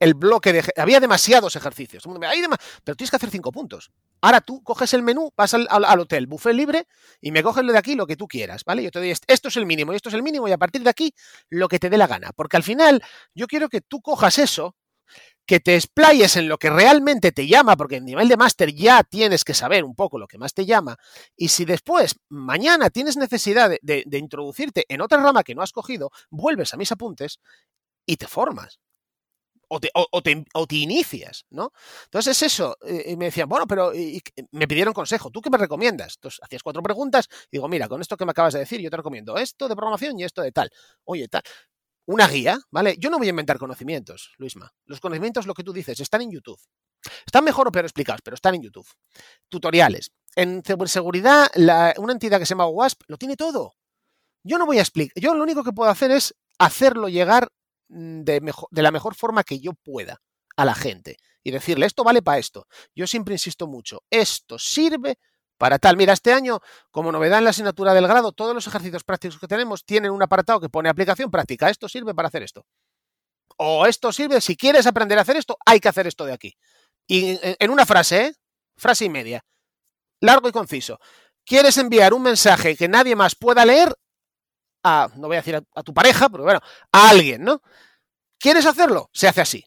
el bloque de... Había demasiados ejercicios. Pero tienes que hacer cinco puntos. Ahora tú coges el menú, vas al, hotel, buffet libre, y me coges de aquí lo que tú quieras, ¿vale? Yo te doy esto es el mínimo y esto es el mínimo, y a partir de aquí lo que te dé la gana. Porque al final yo quiero que tú cojas eso que te explayes en lo que realmente te llama, porque en nivel de máster ya tienes que saber un poco lo que más te llama, y si después, mañana, tienes necesidad de, introducirte en otra rama que no has cogido, vuelves a mis apuntes y te formas. o te, inicias, ¿no? Entonces es eso. Y me decían, bueno, pero me pidieron consejo. ¿Tú qué me recomiendas? Entonces hacías cuatro preguntas y digo, mira, con esto que me acabas de decir, yo te recomiendo esto de programación y esto de tal. Oye, tal. Una guía, ¿vale? Yo no voy a inventar conocimientos, Luisma. Los conocimientos, lo que tú dices, están en YouTube. Están mejor o peor explicados, pero están en YouTube. Tutoriales. En seguridad, la, una entidad que se llama WASP lo tiene todo. Yo no voy a explicar. Yo lo único que puedo hacer es hacerlo llegar mm, de, de la mejor forma que yo pueda a la gente y decirle, esto vale para esto. Yo siempre insisto mucho, esto sirve para tal. Mira, este año, como novedad en la asignatura del grado, todos los ejercicios prácticos que tenemos tienen un apartado que pone aplicación práctica. Esto sirve para hacer esto. O esto sirve, si quieres aprender a hacer esto, hay que hacer esto de aquí. Y en una frase, ¿eh? frase y media, largo y conciso. ¿Quieres enviar un mensaje que nadie más pueda leer? A, no voy a decir a, tu pareja, pero bueno, a alguien, ¿no? ¿Quieres hacerlo? Se hace así.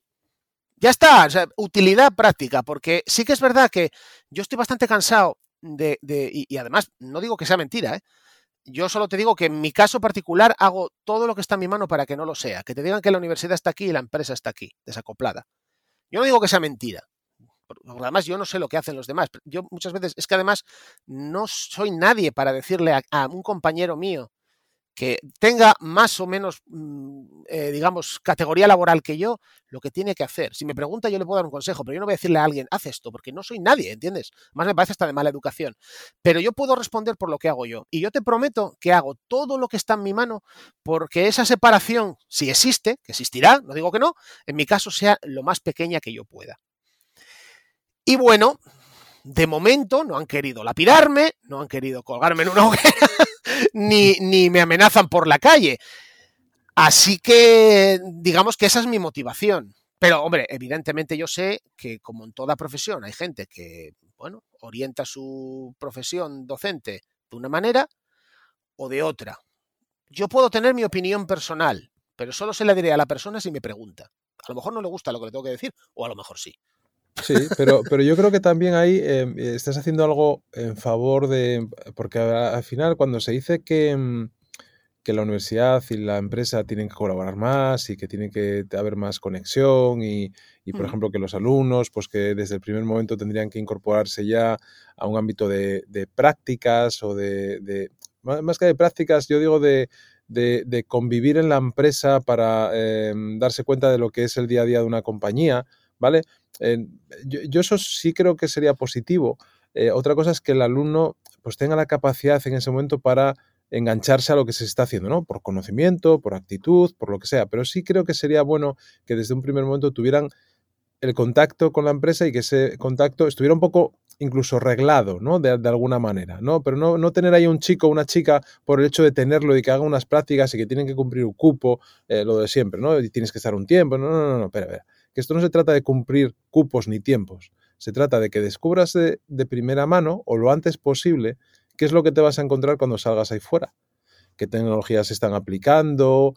Ya está, utilidad práctica, porque sí que es verdad que yo estoy bastante cansado de, de y, además no digo que sea mentira, ¿eh? Yo solo te digo que en mi caso particular hago todo lo que está en mi mano para que no lo sea, que te digan que la universidad está aquí y la empresa está aquí, desacoplada. Yo no digo que sea mentira, además yo no sé lo que hacen los demás. Yo muchas veces, es que además no soy nadie para decirle a un compañero mío que tenga más o menos, mm, eh, digamos, categoría laboral que yo, lo que tiene que hacer. Si me pregunta, yo le puedo dar un consejo, pero yo no voy a decirle a alguien, haz esto, porque no soy nadie, ¿entiendes? Más me parece hasta de mala educación. Pero yo puedo responder por lo que hago yo. Y yo te prometo que hago todo lo que está en mi mano porque esa separación, si existe, que existirá, no digo que no, en mi caso sea lo más pequeña que yo pueda. Y bueno, de momento no han querido lapidarme, no han querido colgarme en una hoguera, ni, ni me amenazan por la calle. Así que digamos que esa es mi motivación. Pero, hombre, evidentemente yo sé que, como en toda profesión, hay gente que, bueno, orienta su profesión docente de una manera o de otra. Yo puedo tener mi opinión personal, pero solo se la diré a la persona si me pregunta. A lo mejor no le gusta lo que le tengo que decir, o a lo mejor sí. Sí, pero, pero yo creo que también ahí eh, estás haciendo algo en favor de. Porque al final, cuando se dice que, mm, que la universidad y la empresa tienen que colaborar más y que tiene que haber más conexión y, y, por ejemplo, que los alumnos, pues que desde el primer momento tendrían que incorporarse ya a un ámbito de, de prácticas o de, de, Más que de prácticas, yo digo de, de, de convivir en la empresa para eh, darse cuenta de lo que es el día a día de una compañía, ¿vale? Eh, yo, eso sí creo que sería positivo. Eh, otra cosa es que el alumno pues tenga la capacidad en ese momento para engancharse a lo que se está haciendo, ¿no? Por conocimiento, por actitud, por lo que sea. Pero sí creo que sería bueno que desde un primer momento tuvieran el contacto con la empresa y que ese contacto estuviera un poco incluso reglado, ¿no? De, de alguna manera, ¿no? Pero no, no, tener ahí un chico o una chica por el hecho de tenerlo y que haga unas prácticas y que tienen que cumplir un cupo, eh, lo de siempre, ¿no? Y tienes que estar un tiempo, no, no, no, no, espera, espera que esto no se trata de cumplir cupos ni tiempos, se trata de que descubras de, primera mano o lo antes posible qué es lo que te vas a encontrar cuando salgas ahí fuera, qué tecnologías se están aplicando,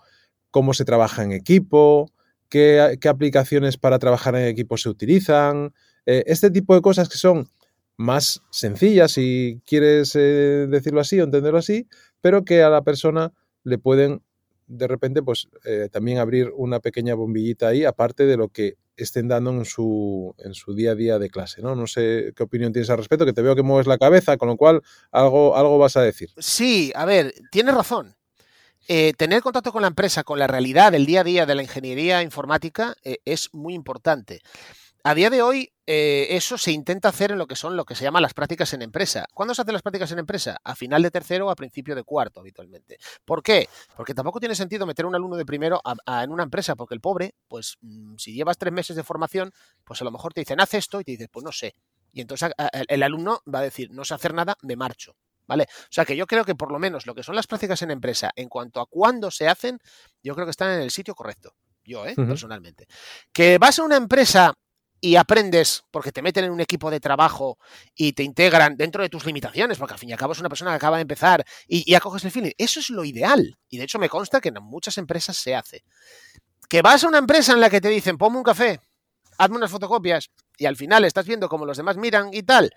cómo se trabaja en equipo, qué, qué aplicaciones para trabajar en equipo se utilizan, eh, este tipo de cosas que son más sencillas, si quieres eh, decirlo así o entenderlo así, pero que a la persona le pueden de repente, pues eh, también abrir una pequeña bombillita ahí, aparte de lo que estén dando en su, en su día a día de clase, ¿no? No sé qué opinión tienes al respecto, que te veo que mueves la cabeza, con lo cual algo, algo vas a decir. Sí, a ver, tienes razón. Eh, tener contacto con la empresa, con la realidad del día a día de la ingeniería informática eh, es muy importante. A día de hoy, eh, eso se intenta hacer en lo que son lo que se llama las prácticas en empresa. ¿Cuándo se hacen las prácticas en empresa? A final de tercero o a principio de cuarto, habitualmente. ¿Por qué? Porque tampoco tiene sentido meter un alumno de primero a, a, en una empresa, porque el pobre, pues mmm, si llevas tres meses de formación, pues a lo mejor te dicen, haz esto, y te dices, pues no sé. Y entonces a, a, el alumno va a decir, no sé hacer nada, me marcho. ¿Vale? O sea que yo creo que por lo menos lo que son las prácticas en empresa, en cuanto a cuándo se hacen, yo creo que están en el sitio correcto. Yo, ¿eh? Uh -huh. Personalmente. Que vas a una empresa y aprendes porque te meten en un equipo de trabajo y te integran dentro de tus limitaciones, porque al fin y al cabo es una persona que acaba de empezar y, y acoges el feeling. Eso es lo ideal. Y de hecho me consta que en muchas empresas se hace. Que vas a una empresa en la que te dicen, ponme un café, hazme unas fotocopias, y al final estás viendo cómo los demás miran y tal.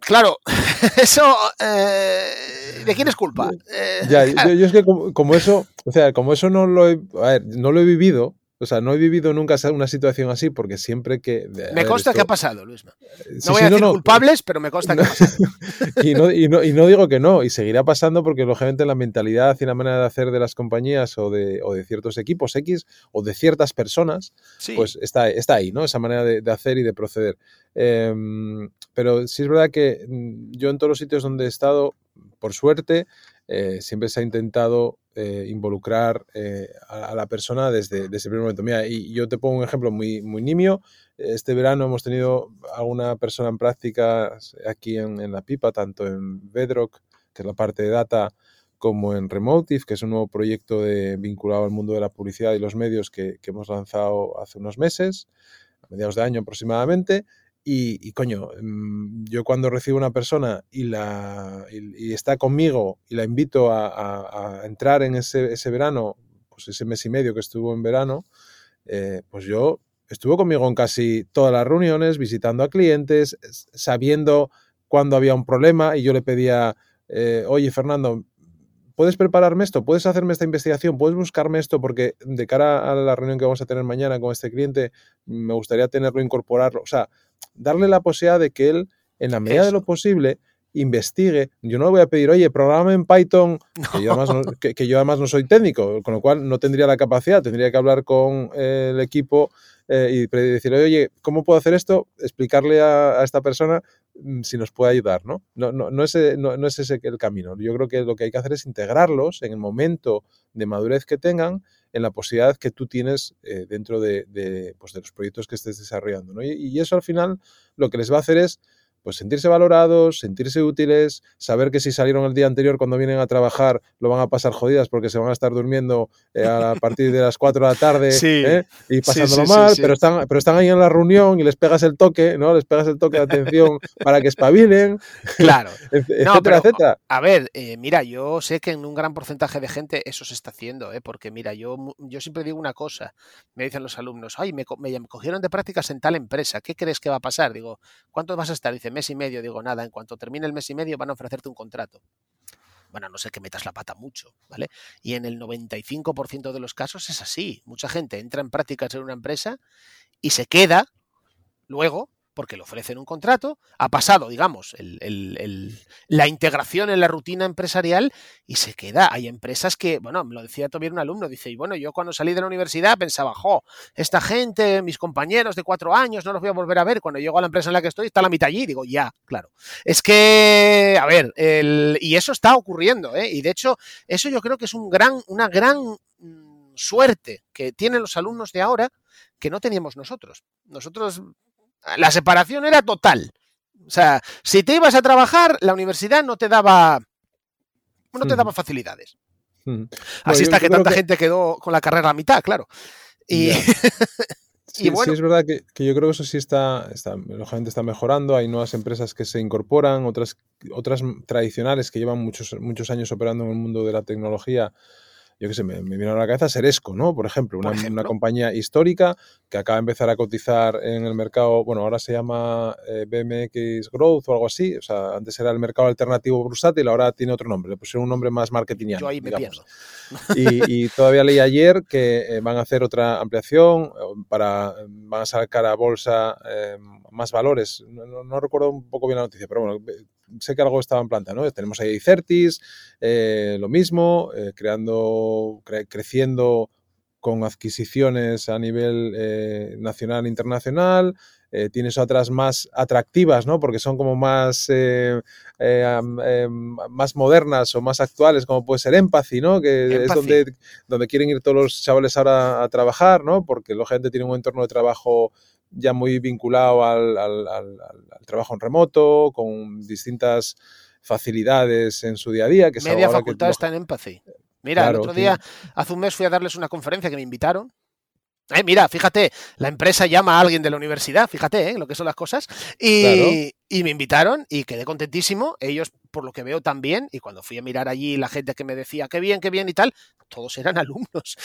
Claro, eso, eh, ¿de quién es culpa? Eh, ya, yo, yo, es que como, como, eso, o sea, como eso no lo he, a ver, no lo he vivido, O sea, no he vivido nunca una situación así porque siempre que... Me consta que ha pasado, Luis. No voy a decir culpables, pero me consta que ha pasado. y, no, y, no, y, no, digo que no, y seguirá pasando porque lógicamente la mentalidad y la manera de hacer de las compañías o de, o de ciertos equipos X o de ciertas personas, pues está, está ahí, ¿no? Esa manera de, hacer y de proceder. Em, pero sí es verdad que mm, yo en todos los sitios donde he estado, por suerte, eh, siempre se ha intentado eh, involucrar eh, a, la persona desde, ese primer momento. Mira, y yo te pongo un ejemplo muy, muy nimio. Este verano hemos tenido alguna persona en práctica aquí en, la pipa, tanto en Bedrock, que es la parte de data, como en Remotive, que es un nuevo proyecto de, vinculado al mundo de la publicidad y los medios que, que hemos lanzado hace unos meses, a mediados de año aproximadamente. Y, coño, mm, yo cuando recibo una persona y, la, y, está conmigo y la invito a, entrar en ese, ese, verano, pues ese mes y medio que estuvo en verano, eh, pues yo estuvo conmigo en casi todas las reuniones, visitando a clientes, sabiendo cuando había un problema y yo le pedía, eh, oye Fernando, ¿puedes prepararme esto? ¿Puedes hacerme esta investigación? ¿Puedes buscarme esto? Porque de cara a la reunión que vamos a tener mañana con este cliente, me gustaría tenerlo, incorporarlo. O sea, darle la posibilidad de que él, en la medida de lo posible, investigue. Yo no le voy a pedir, oye, programa en Python, que, yo además no, que, yo además no soy técnico, con lo cual no tendría la capacidad, tendría que hablar con eh, el equipo eh, y decirle, oye, ¿cómo puedo hacer esto? Explicarle a, esta persona mm, si nos puede ayudar, ¿no? No, no, no, es, no, no es ese el camino. Yo creo que lo que hay que hacer es integrarlos en el momento de madurez que tengan en la posibilidad que tú tienes eh, dentro de, pues de, los proyectos que estés desarrollando. ¿no? Y, eso al final lo que les va a hacer es pues sentirse valorados, sentirse útiles, saber que si salieron el día anterior cuando vienen a trabajar lo van a pasar jodidas porque se van a estar durmiendo eh, a partir de las 4 de la tarde ¿eh? y pasándolo mal, pero están, pero están ahí en la reunión y les pegas el toque, ¿no? Les pegas el toque de atención para que espabilen. Claro. etcétera, etcétera. A ver, mira, yo sé que en un gran porcentaje de gente eso se está haciendo, ¿eh? porque mira, yo, yo siempre digo una cosa, me dicen los alumnos, ay, me, me, cogieron de prácticas en tal empresa, ¿qué crees que va a pasar? Digo, ¿cuánto vas a estar? Dice, mes y medio. Digo, nada, en cuanto termine el mes y medio van a ofrecerte un contrato. Bueno, no sé que metas la pata mucho, ¿vale? Y en el 95% de los casos es así. Mucha gente entra en prácticas en una empresa y se queda luego porque le ofrecen un contrato, ha pasado, digamos, la integración en la rutina empresarial y se queda. Hay empresas que, bueno, me lo decía todavía un alumno, dice, y bueno, yo cuando salí de la universidad pensaba, jo, esta gente, mis compañeros de cuatro años, no los voy a volver a ver. Cuando llego a la empresa en la que estoy, está la mitad allí. Digo, ya, claro. Es que, a ver, y eso está ocurriendo, ¿eh? Y de hecho, eso yo creo que es un gran, una gran mm, suerte que tienen los alumnos de ahora que no teníamos nosotros. Nosotros la separación era total. O sea, si te ibas a trabajar, la universidad no te daba, no te daba facilidades. Así está que tanta gente quedó con la carrera a mitad, claro. Y, Sí, es verdad que, yo creo que eso sí está, está, lógicamente está mejorando. Hay nuevas empresas que se incorporan, otras, otras tradicionales que llevan muchos, muchos años operando en el mundo de la tecnología yo qué sé, me, me vino a la cabeza Seresco, ¿no? Por ejemplo, una, compañía histórica que acaba de empezar a cotizar en el mercado, bueno, ahora se llama eh, BMX Growth o algo así, o sea, antes era el mercado alternativo bursátil, ahora tiene otro nombre, le pusieron un nombre más marketingiano. Yo ahí me pierdo. Y, todavía leí ayer que eh, van a hacer otra ampliación eh, para, van a sacar a bolsa más valores. No, recuerdo un poco bien la noticia, pero bueno, sé que algo estaba en planta, ¿no? Tenemos ahí Certis, eh, lo mismo, eh, creando, creciendo con adquisiciones a nivel eh, nacional e internacional. tienes otras más atractivas, ¿no? Porque son como más, más modernas o más actuales, como puede ser Empathy, ¿no? Que es donde, donde quieren ir todos los chavales ahora a trabajar, ¿no? Porque lógicamente tienen un entorno de trabajo ya muy vinculado al, trabajo en remoto, con distintas facilidades en su día a día. Que Media facultad está en Empathy. Mira, el otro día, hace un mes fui a darles una conferencia que me invitaron eh, mira, fíjate, la empresa llama a alguien de la universidad, fíjate eh, lo que son las cosas, y, me invitaron y quedé contentísimo, ellos por lo que veo también, y cuando fui a mirar allí la gente que me decía, qué bien, qué bien y tal, todos eran alumnos,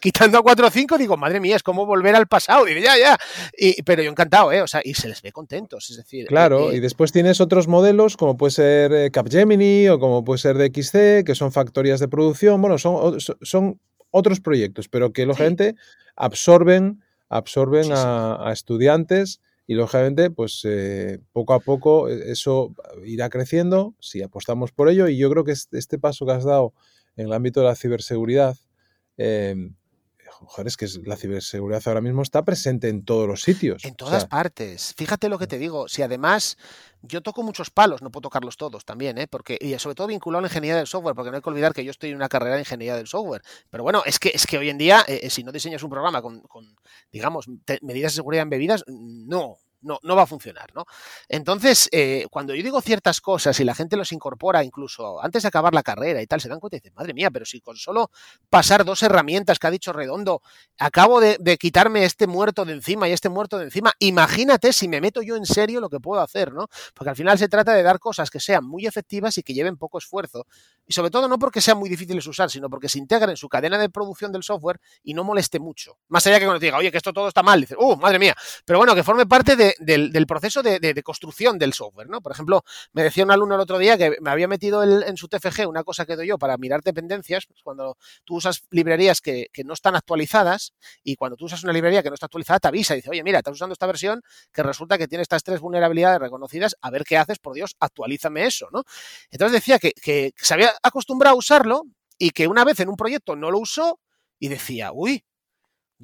quitando a cuatro o cinco, digo, madre mía, es como volver al pasado, y ya, ya, y, pero yo encantado, ¿eh? o sea, y se les ve contentos, es decir. Claro, eh, y después tienes otros modelos, como puede ser Capgemini o como puede ser DXC, que son factorías de producción, bueno, son, son otros proyectos, pero que lógicamente absorben, absorben a, estudiantes y lógicamente, pues eh, poco a poco eh, eso irá creciendo si apostamos por ello. Y yo creo que este, paso que has dado en el ámbito de la ciberseguridad, eh, es que la ciberseguridad ahora mismo está presente en todos los sitios. En todas partes. Fíjate lo que te digo. Si además yo toco muchos palos, no puedo tocarlos todos también, ¿eh? Porque, y sobre todo vinculado a la ingeniería del software, porque no hay que olvidar que yo estoy en una carrera de ingeniería del software. Pero bueno, es que, es que hoy en día, eh, si no diseñas un programa con, digamos, medidas de seguridad embebidas, no, no, no va a funcionar, ¿no? Entonces, eh, cuando yo digo ciertas cosas y la gente los incorpora incluso antes de acabar la carrera y tal, se dan cuenta y dicen, madre mía, pero si con solo pasar dos herramientas que ha dicho Redondo, acabo de, quitarme este muerto de encima y este muerto de encima, imagínate si me meto yo en serio lo que puedo hacer, ¿no? Porque al final se trata de dar cosas que sean muy efectivas y que lleven poco esfuerzo. Y sobre todo no porque sean muy difíciles de usar, sino porque se integren en su cadena de producción del software y no moleste mucho. Más allá que cuando diga, oye, que esto todo está mal, dices, uh, madre mía. Pero bueno, que forme parte de, del, proceso de, construcción del software, ¿no? Por ejemplo, me decía un alumno el otro día que me había metido en su TFG una cosa que doy yo para mirar dependencias, pues cuando tú usas librerías que, no están actualizadas y cuando tú usas una librería que no está actualizada te avisa y dice, oye, mira, estás usando esta versión que resulta que tiene estas tres vulnerabilidades reconocidas, a ver qué haces, por Dios, actualízame eso, ¿no? Entonces decía que, que se había acostumbrado a usarlo y que una vez en un proyecto no lo usó y decía, uy,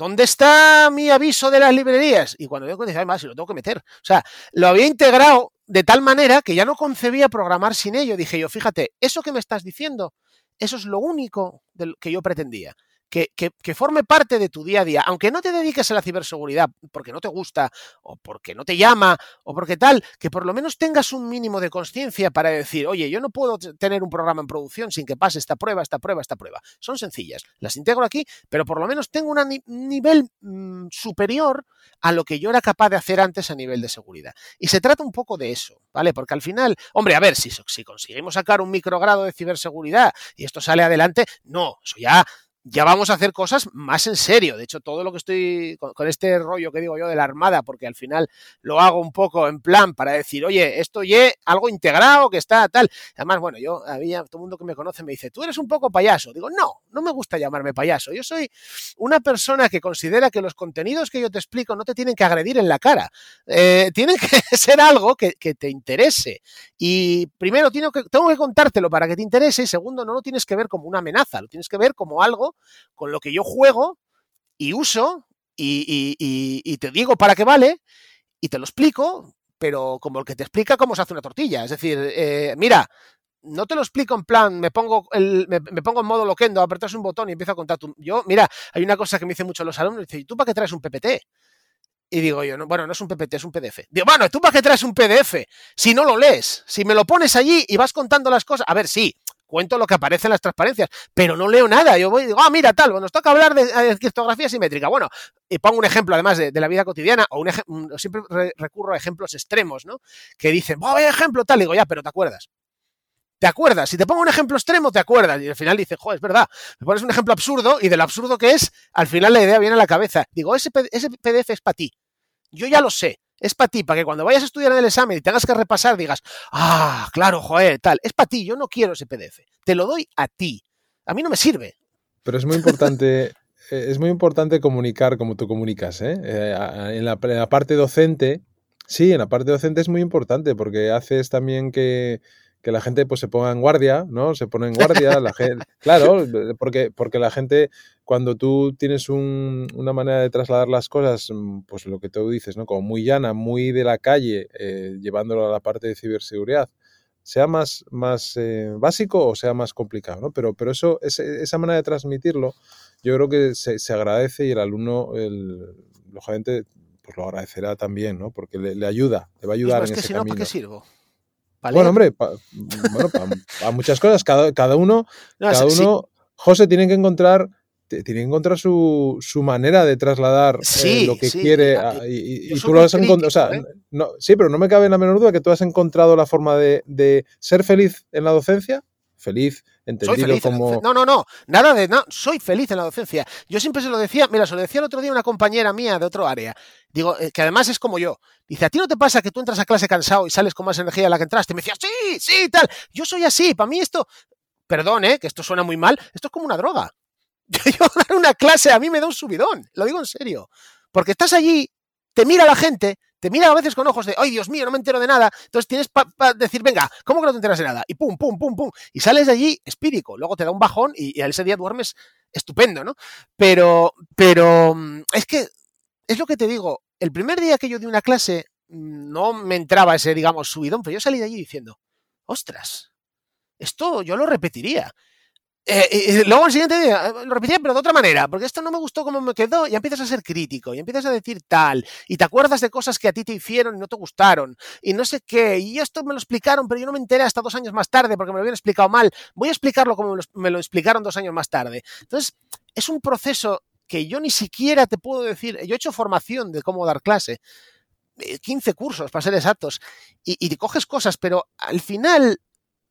¿Dónde está mi aviso de las librerías? Y cuando yo decía, además, si lo tengo que meter. O sea, lo había integrado de tal manera que ya no concebía programar sin ello. Dije yo, fíjate, eso que me estás diciendo, eso es lo único que yo pretendía que, forme parte de tu día a día, aunque no te dediques a la ciberseguridad porque no te gusta o porque no te llama o porque tal, que por lo menos tengas un mínimo de conciencia para decir, oye, yo no puedo tener un programa en producción sin que pase esta prueba, esta prueba, esta prueba. Son sencillas, las integro aquí, pero por lo menos tengo un nivel mm, superior a lo que yo era capaz de hacer antes a nivel de seguridad. Y se trata un poco de eso, ¿vale? Porque al final, hombre, a ver, si, si conseguimos sacar un microgrado de ciberseguridad y esto sale adelante, no, eso ya ya vamos a hacer cosas más en serio. De hecho, todo lo que estoy con, este rollo que digo yo de la Armada, porque al final lo hago un poco en plan para decir, oye, esto ya algo integrado que está tal. Además, bueno, yo había, todo el mundo que me conoce me dice, tú eres un poco payaso. Digo, no, no me gusta llamarme payaso. Yo soy una persona que considera que los contenidos que yo te explico no te tienen que agredir en la cara. Eh, tienen que ser algo que, que, te interese. Y primero, tengo que, tengo que contártelo para que te interese. Y segundo, no lo tienes que ver como una amenaza, lo tienes que ver como algo con lo que yo juego y uso y, te digo para qué vale y te lo explico, pero como el que te explica cómo se hace una tortilla. Es decir, eh, mira, no te lo explico en plan, me pongo, el, me, pongo en modo loquendo, apretas un botón y empiezo a contar tu... Yo, mira, hay una cosa que me dicen mucho los alumnos, dice, ¿y tú para qué traes un PPT? Y digo yo, no, bueno, no es un PPT, es un PDF. Digo, bueno, ¿tú para qué traes un PDF? Si no lo lees, si me lo pones allí y vas contando las cosas, a ver, sí, cuento lo que aparece en las transparencias, pero no leo nada. Yo voy y digo, ah, mira, tal, nos toca hablar de, de criptografía simétrica. Bueno, y pongo un ejemplo además de, la vida cotidiana, o un siempre recurro a ejemplos extremos, ¿no? Que dicen, oh, ejemplo tal, digo, ya, pero ¿te acuerdas? ¿Te acuerdas? Si te pongo un ejemplo extremo, te acuerdas. Y al final dices, joder, es verdad. Me pones un ejemplo absurdo y del absurdo que es, al final la idea viene a la cabeza. Digo, ese, ese PDF es para ti. Yo ya lo sé es para ti, para que cuando vayas a estudiar en el examen y tengas que repasar digas, ah, claro, joder, tal, es para ti, yo no quiero ese PDF, te lo doy a ti, a mí no me sirve. Pero es muy importante, eh, es muy importante comunicar como tú comunicas, ¿eh? eh en, la, en la parte docente, sí, en la parte docente es muy importante porque haces también que que la gente pues se ponga en guardia, ¿no? Se pone en guardia, la gente, claro, porque, porque la gente, cuando tú tienes una manera de trasladar las cosas, mm, pues lo que tú dices, ¿no? Como muy llana, muy de la calle, eh, llevándolo a la parte de ciberseguridad, sea más, más eh, básico o sea más complicado, ¿no? Pero, pero eso, esa manera de transmitirlo, yo creo que se, agradece y el alumno, el, lógicamente, pues lo agradecerá también, ¿no? Porque le, ayuda, le va a ayudar en ese si camino. ¿para qué sirvo? Bueno, hombre, para muchas cosas, cada, cada uno, cada uno, José, tiene que encontrar tiene que encontrar su, su manera de trasladar eh, lo que quiere y, tú lo has encontrado. O sea, ¿eh? no, sí, pero no me cabe la menor duda que tú has encontrado la forma de, de ser feliz en la docencia feliz, entendido como... No, no, no, nada de... No, soy feliz en la docencia. Yo siempre se lo decía, mira, se lo decía el otro día una compañera mía de otro área, digo, eh, que además es como yo. Dice, ¿a ti no te pasa que tú entras a clase cansado y sales con más energía de la que entraste? Y me decía, sí, sí, tal. Yo soy así, para mí esto, perdón, ¿eh? que esto suena muy mal, esto es como una droga. Yo dar una clase a mí me da un subidón, lo digo en serio. Porque estás allí, te mira la gente, te mira a veces con ojos de, ay Dios mío, no me entero de nada. Entonces tienes para decir, venga, ¿cómo que no te enteras de nada? Y pum, pum, pum, pum. Y sales de allí espírico. Luego te da un bajón y, y ese día duermes estupendo, ¿no? Pero, pero mm, es que es lo que te digo. El primer día que yo di una clase, mm, no me entraba ese, digamos, subidón, pero yo salí de allí diciendo, ostras, esto yo lo repetiría. Eh, luego el siguiente día eh, lo repetía, pero de otra manera, porque esto no me gustó como me quedó, y empiezas a ser crítico, y empiezas a decir tal, y te acuerdas de cosas que a ti te hicieron y no te gustaron, y no sé qué, y esto me lo explicaron, pero yo no me enteré hasta dos años más tarde porque me lo habían explicado mal. Voy a explicarlo como me lo explicaron dos años más tarde. Entonces, es un proceso que yo ni siquiera te puedo decir, yo he hecho formación de cómo dar clase, 15 eh, cursos para ser exactos, y, y te coges cosas, pero al final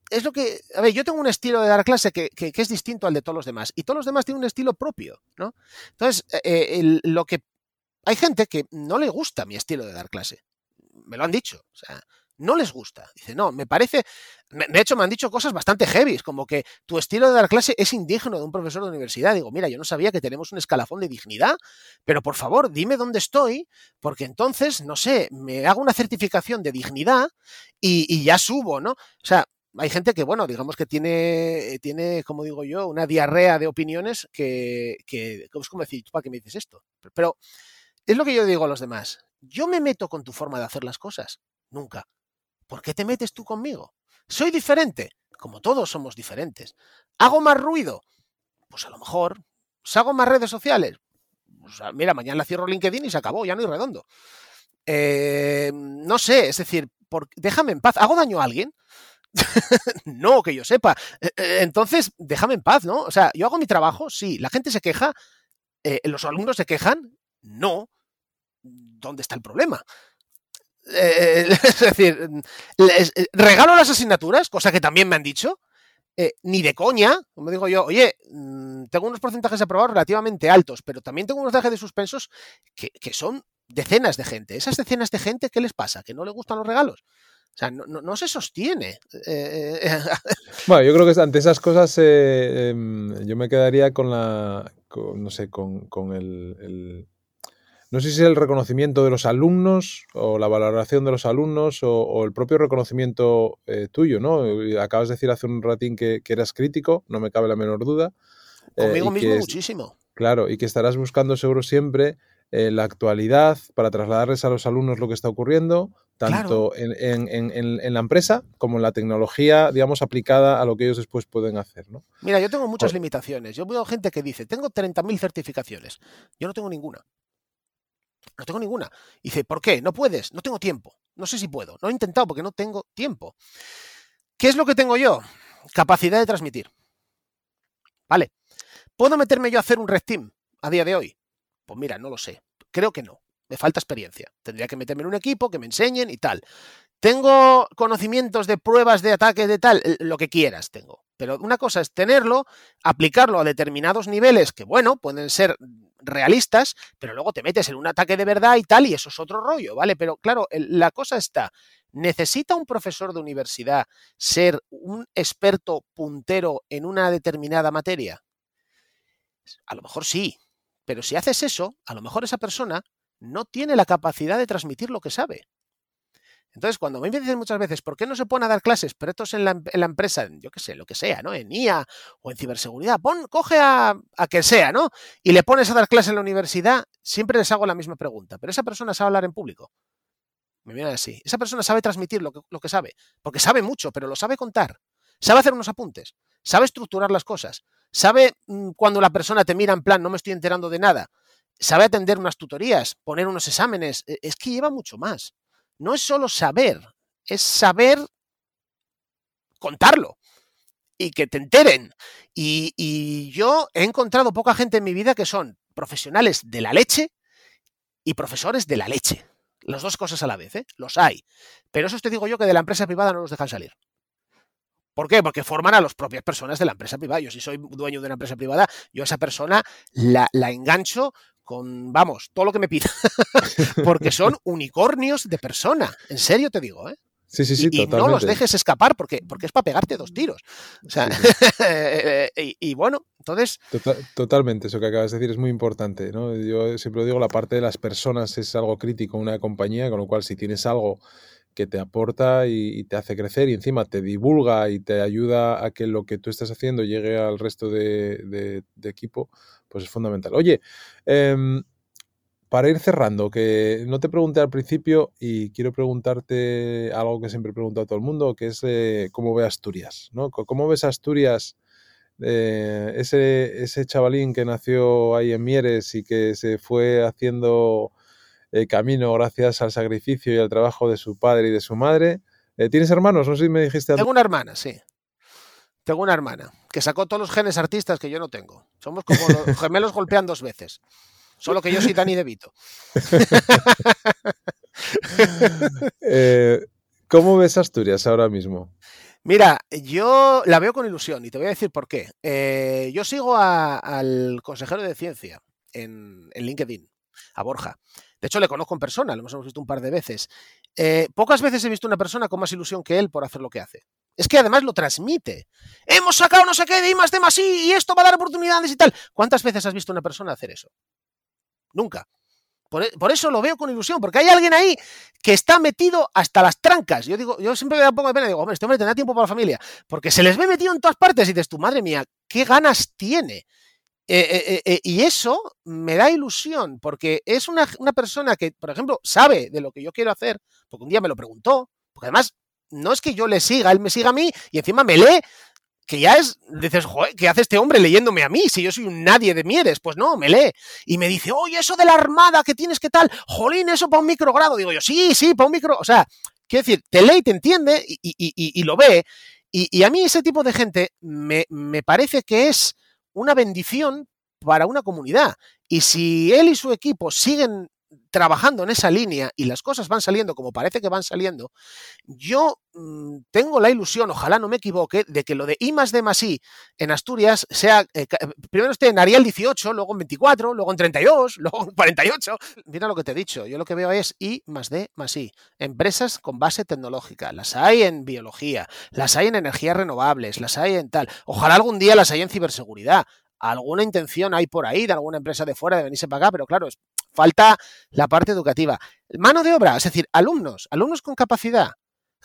es lo que. A ver, yo tengo un estilo de dar clase que, que, es distinto al de todos los demás. Y todos los demás tienen un estilo propio, ¿no? Entonces, eh, eh, lo que. Hay gente que no le gusta mi estilo de dar clase. Me lo han dicho. O sea, no les gusta. Dice, no, me parece. De hecho, me han dicho cosas bastante heavy, como que tu estilo de dar clase es indigno de un profesor de universidad. Digo, mira, yo no sabía que tenemos un escalafón de dignidad, pero por favor, dime dónde estoy, porque entonces, no sé, me hago una certificación de dignidad y, y ya subo, ¿no? O sea, hay gente que, bueno, digamos que tiene, tiene, como digo yo, una diarrea de opiniones que, que es como decir, ¿para qué me dices esto? Pero es lo que yo digo a los demás. Yo me meto con tu forma de hacer las cosas. Nunca. ¿Por qué te metes tú conmigo? ¿Soy diferente? Como todos somos diferentes. ¿Hago más ruido? Pues a lo mejor. ¿Hago más redes sociales? Pues mira, mañana cierro LinkedIn y se acabó, ya no hay redondo. Eh, no sé, es decir, por, déjame en paz. ¿Hago daño a alguien? no, que yo sepa. E, e, entonces, déjame en paz, ¿no? O sea, yo hago mi trabajo, sí. La gente se queja, eh, los alumnos se quejan, no. ¿Dónde está el problema? Eh, es decir, eh, regalo las asignaturas, cosa que también me han dicho. Ni de coña, como digo yo, oye, mm, tengo unos porcentajes aprobados relativamente altos, pero también tengo unos porcentajes de suspensos que son decenas de gente. Esas decenas de gente, ¿qué les pasa? ¿Que no les gustan los regalos? O sea, no, no, no se sostiene. Eh, eh, bueno, yo creo que ante esas cosas eh, eh, yo me quedaría con la, con, no sé, con, con el, el, no sé si es el reconocimiento de los alumnos o la valoración de los alumnos o, o el propio reconocimiento eh, tuyo, ¿no? Acabas de decir hace un ratín que, que eras crítico, no me cabe la menor duda. Conmigo mismo es, muchísimo. Claro, y que estarás buscando seguro siempre eh, la actualidad para trasladarles a los alumnos lo que está ocurriendo, tanto claro. en, en, en, en, la empresa como en la tecnología, digamos, aplicada a lo que ellos después pueden hacer. ¿no? Mira, yo tengo muchas pues, limitaciones. Yo veo gente que dice, tengo 30.000 certificaciones. Yo no tengo ninguna. No tengo ninguna. Y dice, ¿por qué? No puedes, no tengo tiempo. No sé si puedo. No he intentado porque no tengo tiempo. ¿Qué es lo que tengo yo? Capacidad de transmitir. Vale. ¿Puedo meterme yo a hacer un red team a día de hoy? Pues mira, no lo sé. Creo que no me falta experiencia. Tendría que meterme en un equipo, que me enseñen y tal. Tengo conocimientos de pruebas de ataque de tal, lo que quieras tengo. Pero una cosa es tenerlo, aplicarlo a determinados niveles que, bueno, pueden ser realistas, pero luego te metes en un ataque de verdad y tal, y eso es otro rollo, ¿vale? Pero claro, la cosa está, ¿necesita un profesor de universidad ser un experto puntero en una determinada materia? A lo mejor sí, pero si haces eso, a lo mejor esa persona no tiene la capacidad de transmitir lo que sabe. Entonces, cuando me dicen muchas veces, ¿por qué no se pone a dar clases pretos en la, en la empresa, yo qué sé, lo que sea, ¿no? En IA o en ciberseguridad, pon, coge a, a que sea, ¿no? Y le pones a dar clases en la universidad, siempre les hago la misma pregunta, pero esa persona sabe hablar en público. Me miran así. Esa persona sabe transmitir lo que sabe, porque sabe mucho, pero lo sabe contar. Sabe hacer unos apuntes, sabe estructurar las cosas, sabe mmm, cuando la persona te mira en plan, no me estoy enterando de nada, sabe atender unas tutorías, poner unos exámenes, e, es que lleva mucho más. No es solo saber, es saber contarlo y que te enteren. Y, y, yo he encontrado poca gente en mi vida que son profesionales de la leche y profesores de la leche. Las dos cosas a la vez, ¿eh? Los hay. Pero eso te digo yo que de la empresa privada no los dejan salir. ¿Por qué? Porque forman a las propias personas de la empresa privada. Yo si soy dueño de una empresa privada, yo a esa persona la, la engancho con, vamos, todo lo que me pida. Porque son unicornios de persona. En serio te digo, ¿eh? Sí, sí, sí, y, y no los dejes escapar porque, porque es para pegarte dos tiros. O sea, sí, sí. y, y, bueno, entonces... Total, totalmente, eso que acabas de decir es muy importante. ¿no? Yo siempre digo, la parte de las personas es algo crítico en una compañía, con lo cual si tienes algo que te aporta y, te hace crecer y encima te divulga y te ayuda a que lo que tú estás haciendo llegue al resto de, equipo, pues es fundamental. Oye, eh, para ir cerrando, que no te pregunté al principio y quiero preguntarte algo que siempre pregunto a todo el mundo, que es eh, cómo ve Asturias, ¿no? ¿Cómo ves Asturias, eh, ese, ese chavalín que nació ahí en Mieres y que se fue haciendo eh, camino gracias al sacrificio y al trabajo de su padre y de su madre? Eh, ¿Tienes hermanos? No sé si me dijiste. Tengo una hermana, sí. Tengo una hermana que sacó todos los genes artistas que yo no tengo. Somos como los gemelos golpean dos veces. Solo que yo soy Dani De Vito. eh, ¿Cómo ves Asturias ahora mismo? Mira, yo la veo con ilusión y te voy a decir por qué. Eh, yo sigo a, al consejero de ciencia en, en, LinkedIn, a Borja. De hecho, le conozco en persona, lo hemos visto un par de veces. Eh, pocas veces he visto una persona con más ilusión que él por hacer lo que hace. Es que además lo transmite. Hemos sacado no sé qué de I más de y esto va a dar oportunidades y tal. ¿Cuántas veces has visto una persona hacer eso? Nunca. Por, e, por, eso lo veo con ilusión, porque hay alguien ahí que está metido hasta las trancas. Yo digo, yo siempre me da un poco de pena, digo, hombre, este hombre tendrá tiempo para la familia, porque se les ve metido en todas partes y dices, tu madre mía, qué ganas tiene. Eh, eh, eh, y eso me da ilusión, porque es una, persona que, por ejemplo, sabe de lo que yo quiero hacer, porque un día me lo preguntó, porque además no es que yo le siga, él me siga a mí y encima me lee que ya es, dices, joder, ¿qué hace este hombre leyéndome a mí? Si yo soy un nadie de Mieres, pues no, me lee. Y me dice, oye, eso de la armada que tienes, ¿qué tal? Jolín, eso para un microgrado. Digo yo, sí, sí, para un micro. O sea, quiero decir, te lee y te entiende y, y, y, y lo ve. Y, a mí ese tipo de gente me, me parece que es una bendición para una comunidad. Y si él y su equipo siguen trabajando en esa línea y las cosas van saliendo como parece que van saliendo, yo mmm, tengo la ilusión, ojalá no me equivoque, de que lo de I más D más I en Asturias sea, eh, primero esté en Ariel 18, luego en 24, luego en 32, luego en 48. Mira lo que te he dicho, yo lo que veo es I más D más I. Empresas con base tecnológica, las hay en biología, las hay en energías renovables, las hay en tal. Ojalá algún día las hay en ciberseguridad alguna intención hay por ahí de alguna empresa de fuera de venirse para acá, pero claro, falta la parte educativa. Mano de obra, es decir, alumnos, alumnos con capacidad.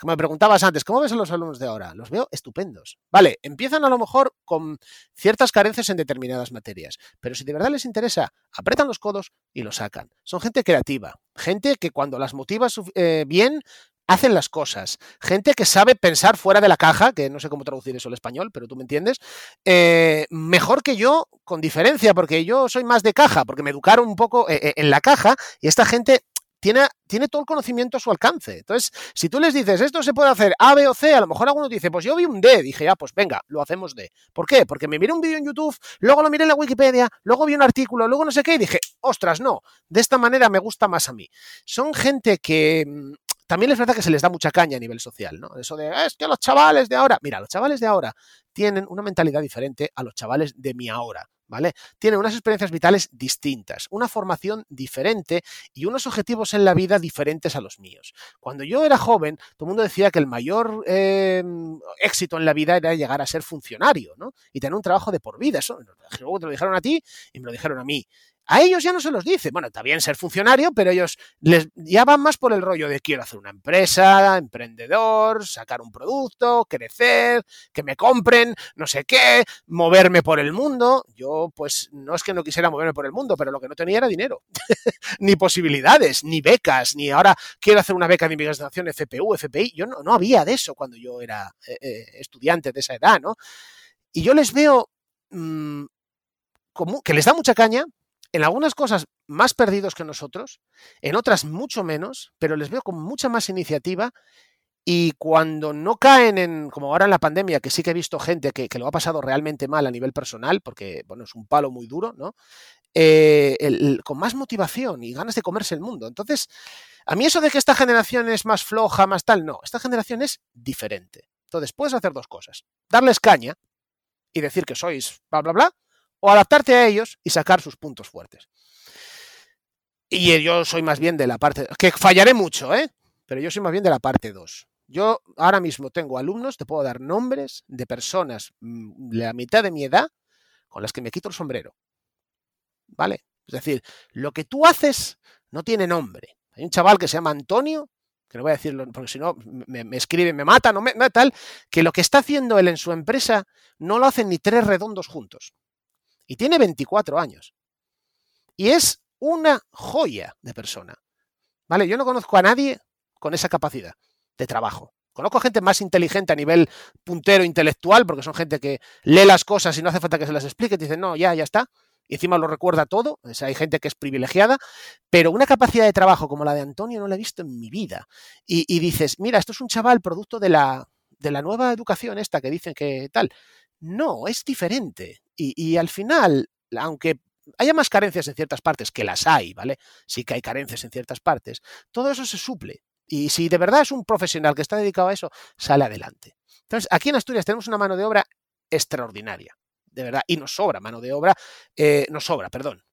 Me preguntabas antes, ¿cómo ves a los alumnos de ahora? Los veo estupendos. Vale, empiezan a lo mejor con ciertas carencias en determinadas materias, pero si de verdad les interesa, apretan los codos y lo sacan. Son gente creativa, gente que cuando las motivas eh, bien, hacen las cosas. Gente que sabe pensar fuera de la caja, que no sé cómo traducir eso al español, pero tú me entiendes, eh, mejor que yo, con diferencia, porque yo soy más de caja, porque me educaron un poco eh, en la caja y esta gente tiene, tiene, todo el conocimiento a su alcance. Entonces, si tú les dices, esto se puede hacer A, B o C, a lo mejor alguno dice, pues yo vi un D. Dije, ah, pues venga, lo hacemos D. ¿Por qué? Porque me miré un vídeo en YouTube, luego lo miré en la Wikipedia, luego vi un artículo, luego no sé qué, y dije, ostras, no, de esta manera me gusta más a mí. Son gente que mm, también es verdad que se les da mucha caña a nivel social, ¿no? Eso de, es que los chavales de ahora, mira, los chavales de ahora tienen una mentalidad diferente a los chavales de mi ahora. ¿Vale? Tienen unas experiencias vitales distintas, una formación diferente y unos objetivos en la vida diferentes a los míos. Cuando yo era joven, todo el mundo decía que el mayor eh, éxito en la vida era llegar a ser funcionario, ¿no? Y tener un trabajo de por vida. Eso te lo dijeron a ti y me lo dijeron a mí. A ellos ya no se los dice. Bueno, está bien ser funcionario, pero ellos les, ya van más por el rollo de quiero hacer una empresa, emprendedor, sacar un producto, crecer, que me compren, no sé qué, moverme por el mundo. Yo, pues, no es que no quisiera moverme por el mundo, pero lo que no tenía era dinero, ni posibilidades, ni becas, ni ahora quiero hacer una beca de investigación FPU, FPI. Yo no, no había de eso cuando yo era eh, eh, estudiante de esa edad, ¿no? Y yo les veo mmm, como, que les da mucha caña, en algunas cosas más perdidos que nosotros, en otras mucho menos, pero les veo con mucha más iniciativa y cuando no caen en, como ahora en la pandemia, que sí que he visto gente que, lo ha pasado realmente mal a nivel personal, porque bueno, es un palo muy duro, ¿no? Eh, con más motivación y ganas de comerse el mundo. Entonces, a mí eso de que esta generación es más floja, más tal, no, esta generación es diferente. Entonces, puedes hacer dos cosas. Darles caña y decir que sois bla, bla, bla, o adaptarte a ellos y sacar sus puntos fuertes. Y yo soy más bien de la parte, que fallaré mucho, ¿eh? Pero yo soy más bien de la parte 2. Yo ahora mismo tengo alumnos, te puedo dar nombres de personas mm, de la mitad de mi edad con las que me quito el sombrero. ¿Vale? Es decir, lo que tú haces no tiene nombre. Hay un chaval que se llama Antonio, que no voy a decirlo porque si no me, me, escribe, me mata, no me, tal, que lo que está haciendo él en su empresa no lo hacen ni tres redondos juntos. Y tiene 24 años. Y es una joya de persona. ¿Vale? Yo no conozco a nadie con esa capacidad de trabajo. Conozco gente más inteligente a nivel puntero intelectual, porque son gente que lee las cosas y no hace falta que se las explique, dicen, no, ya, ya está y encima lo recuerda todo. O sea, hay gente que es privilegiada, pero una capacidad de trabajo como la de Antonio no la he visto en mi vida. Y, y dices, mira, esto es un chaval producto de la, de la nueva educación esta que dicen que tal. No, es diferente. Y, al final, aunque haya más carencias en ciertas partes, que las hay, ¿vale? Sí que hay carencias en ciertas partes, todo eso se suple. Y si de verdad es un profesional que está dedicado a eso, sale adelante. Entonces, aquí en Asturias tenemos una mano de obra extraordinaria de verdad, y nos sobra mano de obra, eh, nos sobra, perdón.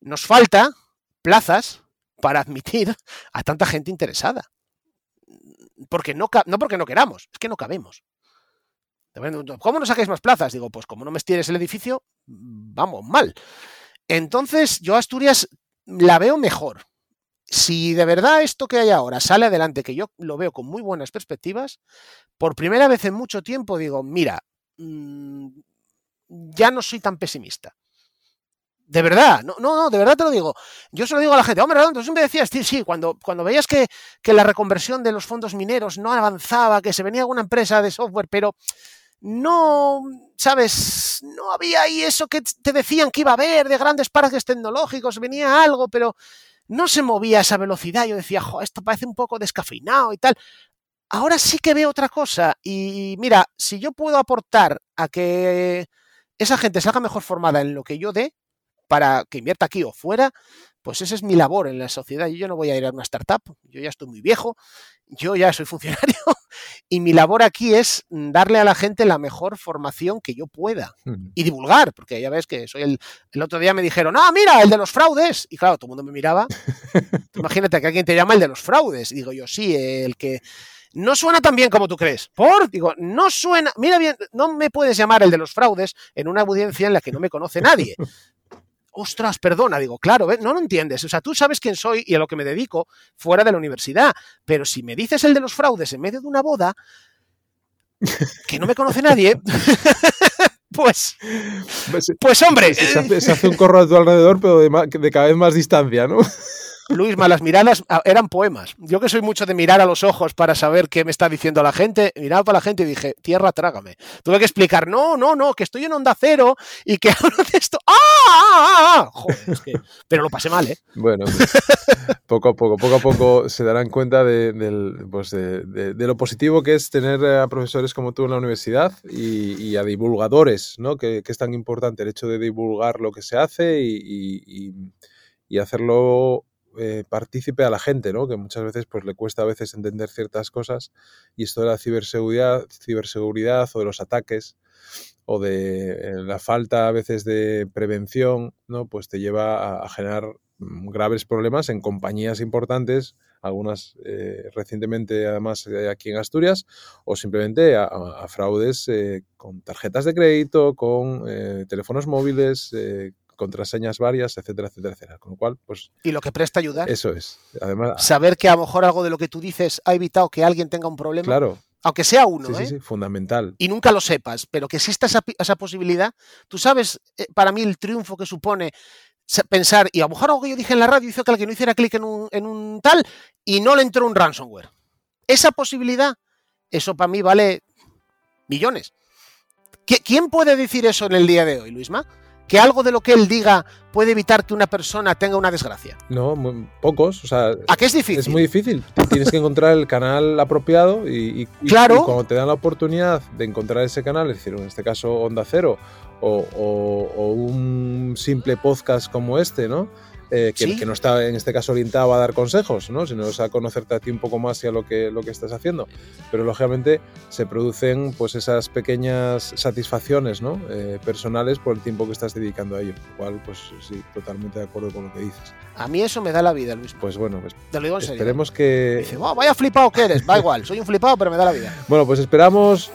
Nos falta plazas para admitir a tanta gente interesada. Porque no, no porque no queramos, es que no cabemos. ¿Cómo no sacáis más plazas? Digo, pues como no me estires el edificio, vamos, mal. Entonces, yo Asturias la veo mejor. Si de verdad esto que hay ahora sale adelante, que yo lo veo con muy buenas perspectivas, por primera vez en mucho tiempo digo, mira, mmm, ya no soy tan pesimista. De verdad, no, no, de verdad te lo digo. Yo se lo digo a la gente, hombre, tú siempre decías, sí, sí, cuando, cuando veías que, que, la reconversión de los fondos mineros no avanzaba, que se venía alguna empresa de software, pero no, sabes, no había ahí eso que te decían que iba a haber de grandes parques tecnológicos, venía algo, pero no se movía a esa velocidad. Yo decía, jo, esto parece un poco descafeinado y tal. Ahora sí que veo otra cosa. Y mira, si yo puedo aportar a que esa gente salga mejor formada en lo que yo dé para que invierta aquí o fuera, pues esa es mi labor en la sociedad. Yo no voy a ir a una startup, yo ya estoy muy viejo, yo ya soy funcionario y mi labor aquí es darle a la gente la mejor formación que yo pueda y divulgar, porque ya ves que soy el... El otro día me dijeron, ah, mira, el de los fraudes. Y claro, todo el mundo me miraba. Imagínate que alguien te llama el de los fraudes. Y digo yo, sí, el que no suena tan bien como tú crees. ¿Por? Digo, no suena. Mira bien, no me puedes llamar el de los fraudes en una audiencia en la que no me conoce nadie. Ostras, perdona, digo, claro, no lo entiendes. O sea, tú sabes quién soy y a lo que me dedico fuera de la universidad. Pero si me dices el de los fraudes en medio de una boda, que no me conoce nadie, pues, pues, pues hombre. Se hace, se hace, un corro a tu alrededor, pero de, de cada vez más distancia, ¿no? Luisma, las miradas ah, eran poemas. Yo que soy mucho de mirar a los ojos para saber qué me está diciendo la gente, miraba para la gente y dije, tierra, trágame. Tuve que explicar, no, no, no, que estoy en onda cero y que hablo de esto. ¡Ah! ah, ah, ah! Joder, es que... Pero lo pasé mal, ¿eh? Bueno, pues, poco a poco, poco a poco se darán cuenta de, pues lo positivo que es tener a profesores como tú en la universidad y, a divulgadores, ¿no? Que, es tan importante el hecho de divulgar lo que se hace y hacerlo eh, partícipe a la gente, ¿no? Que muchas veces pues le cuesta a veces entender ciertas cosas y esto de la ciberseguridad, ciberseguridad o de los ataques o de eh, la falta a veces de prevención, ¿no? Pues te lleva a, generar mm, graves problemas en compañías importantes, algunas eh, recientemente además eh, aquí en Asturias, o simplemente a, fraudes eh, con tarjetas de crédito, con teléfonos móviles, contraseñas varias, etcétera, etcétera, etcétera. Con lo cual, pues. Y lo que presta ayudar. Eso es. Además. Saber que a lo mejor algo de lo que tú dices ha evitado que alguien tenga un problema. Claro. Aunque sea uno, sí, ¿eh? Sí, sí, fundamental. Y nunca lo sepas, pero que exista esa, esa posibilidad. Tú sabes, eh, para mí, el triunfo que supone pensar, y a lo mejor algo que yo dije en la radio hizo que alguien no hiciera clic en un, en un tal y no le entró un ransomware. Esa posibilidad, eso para mí vale millones. ¿Quién puede decir eso en el día de hoy, Luisma? Que algo de lo que él diga puede evitar que una persona tenga una desgracia? No, muy, pocos. O sea, ¿A qué es difícil? Es muy difícil. Tienes que encontrar el canal apropiado y, y, claro. y, cuando te dan la oportunidad de encontrar ese canal, es decir, en este caso Onda Cero o, o, o un simple podcast como este, ¿no? Eh, que, Sí. que no está en este caso orientado a dar consejos, ¿no? sino es a conocerte a ti un poco más y a lo que, lo que estás haciendo. Pero lógicamente se producen pues esas pequeñas satisfacciones ¿no? Eh, personales por el tiempo que estás dedicando a ello. Lo cual, pues sí, totalmente de acuerdo con lo que dices. A mí eso me da la vida, Luis. Pues bueno, pues Te lo digo en serio. esperemos que... Dice, "Oh, vaya flipado que eres. Va igual, soy un flipado, pero me da la vida. Bueno, pues esperamos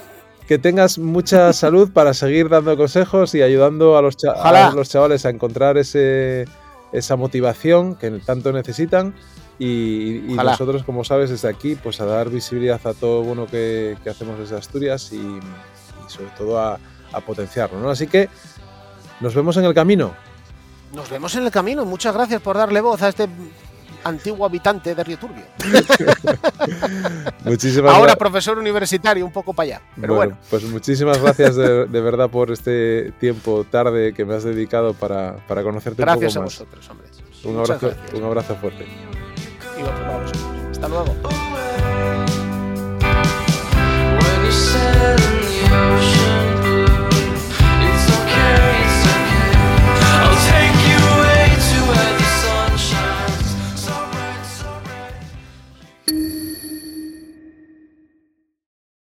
que tengas mucha salud para seguir dando consejos y ayudando a los, cha- a los chavales a encontrar ese, esa motivación que tanto necesitan. Y, nosotros, como sabes, desde aquí, pues a dar visibilidad a todo bueno que, que hacemos desde Asturias y, y sobre todo a, a potenciarlo. ¿no? Así que nos vemos en el camino. Nos vemos en el camino. Muchas gracias por darle voz a este antiguo habitante de Río Turbio. muchísimas Ahora profesor universitario, un poco para allá. Pero bueno. Pues muchísimas gracias de, verdad por este tiempo tarde que me has dedicado para, para conocerte gracias un poco más. Gracias a vosotros, hombre. Un abrazo, gracias. un abrazo fuerte. Y vamos, Hasta luego.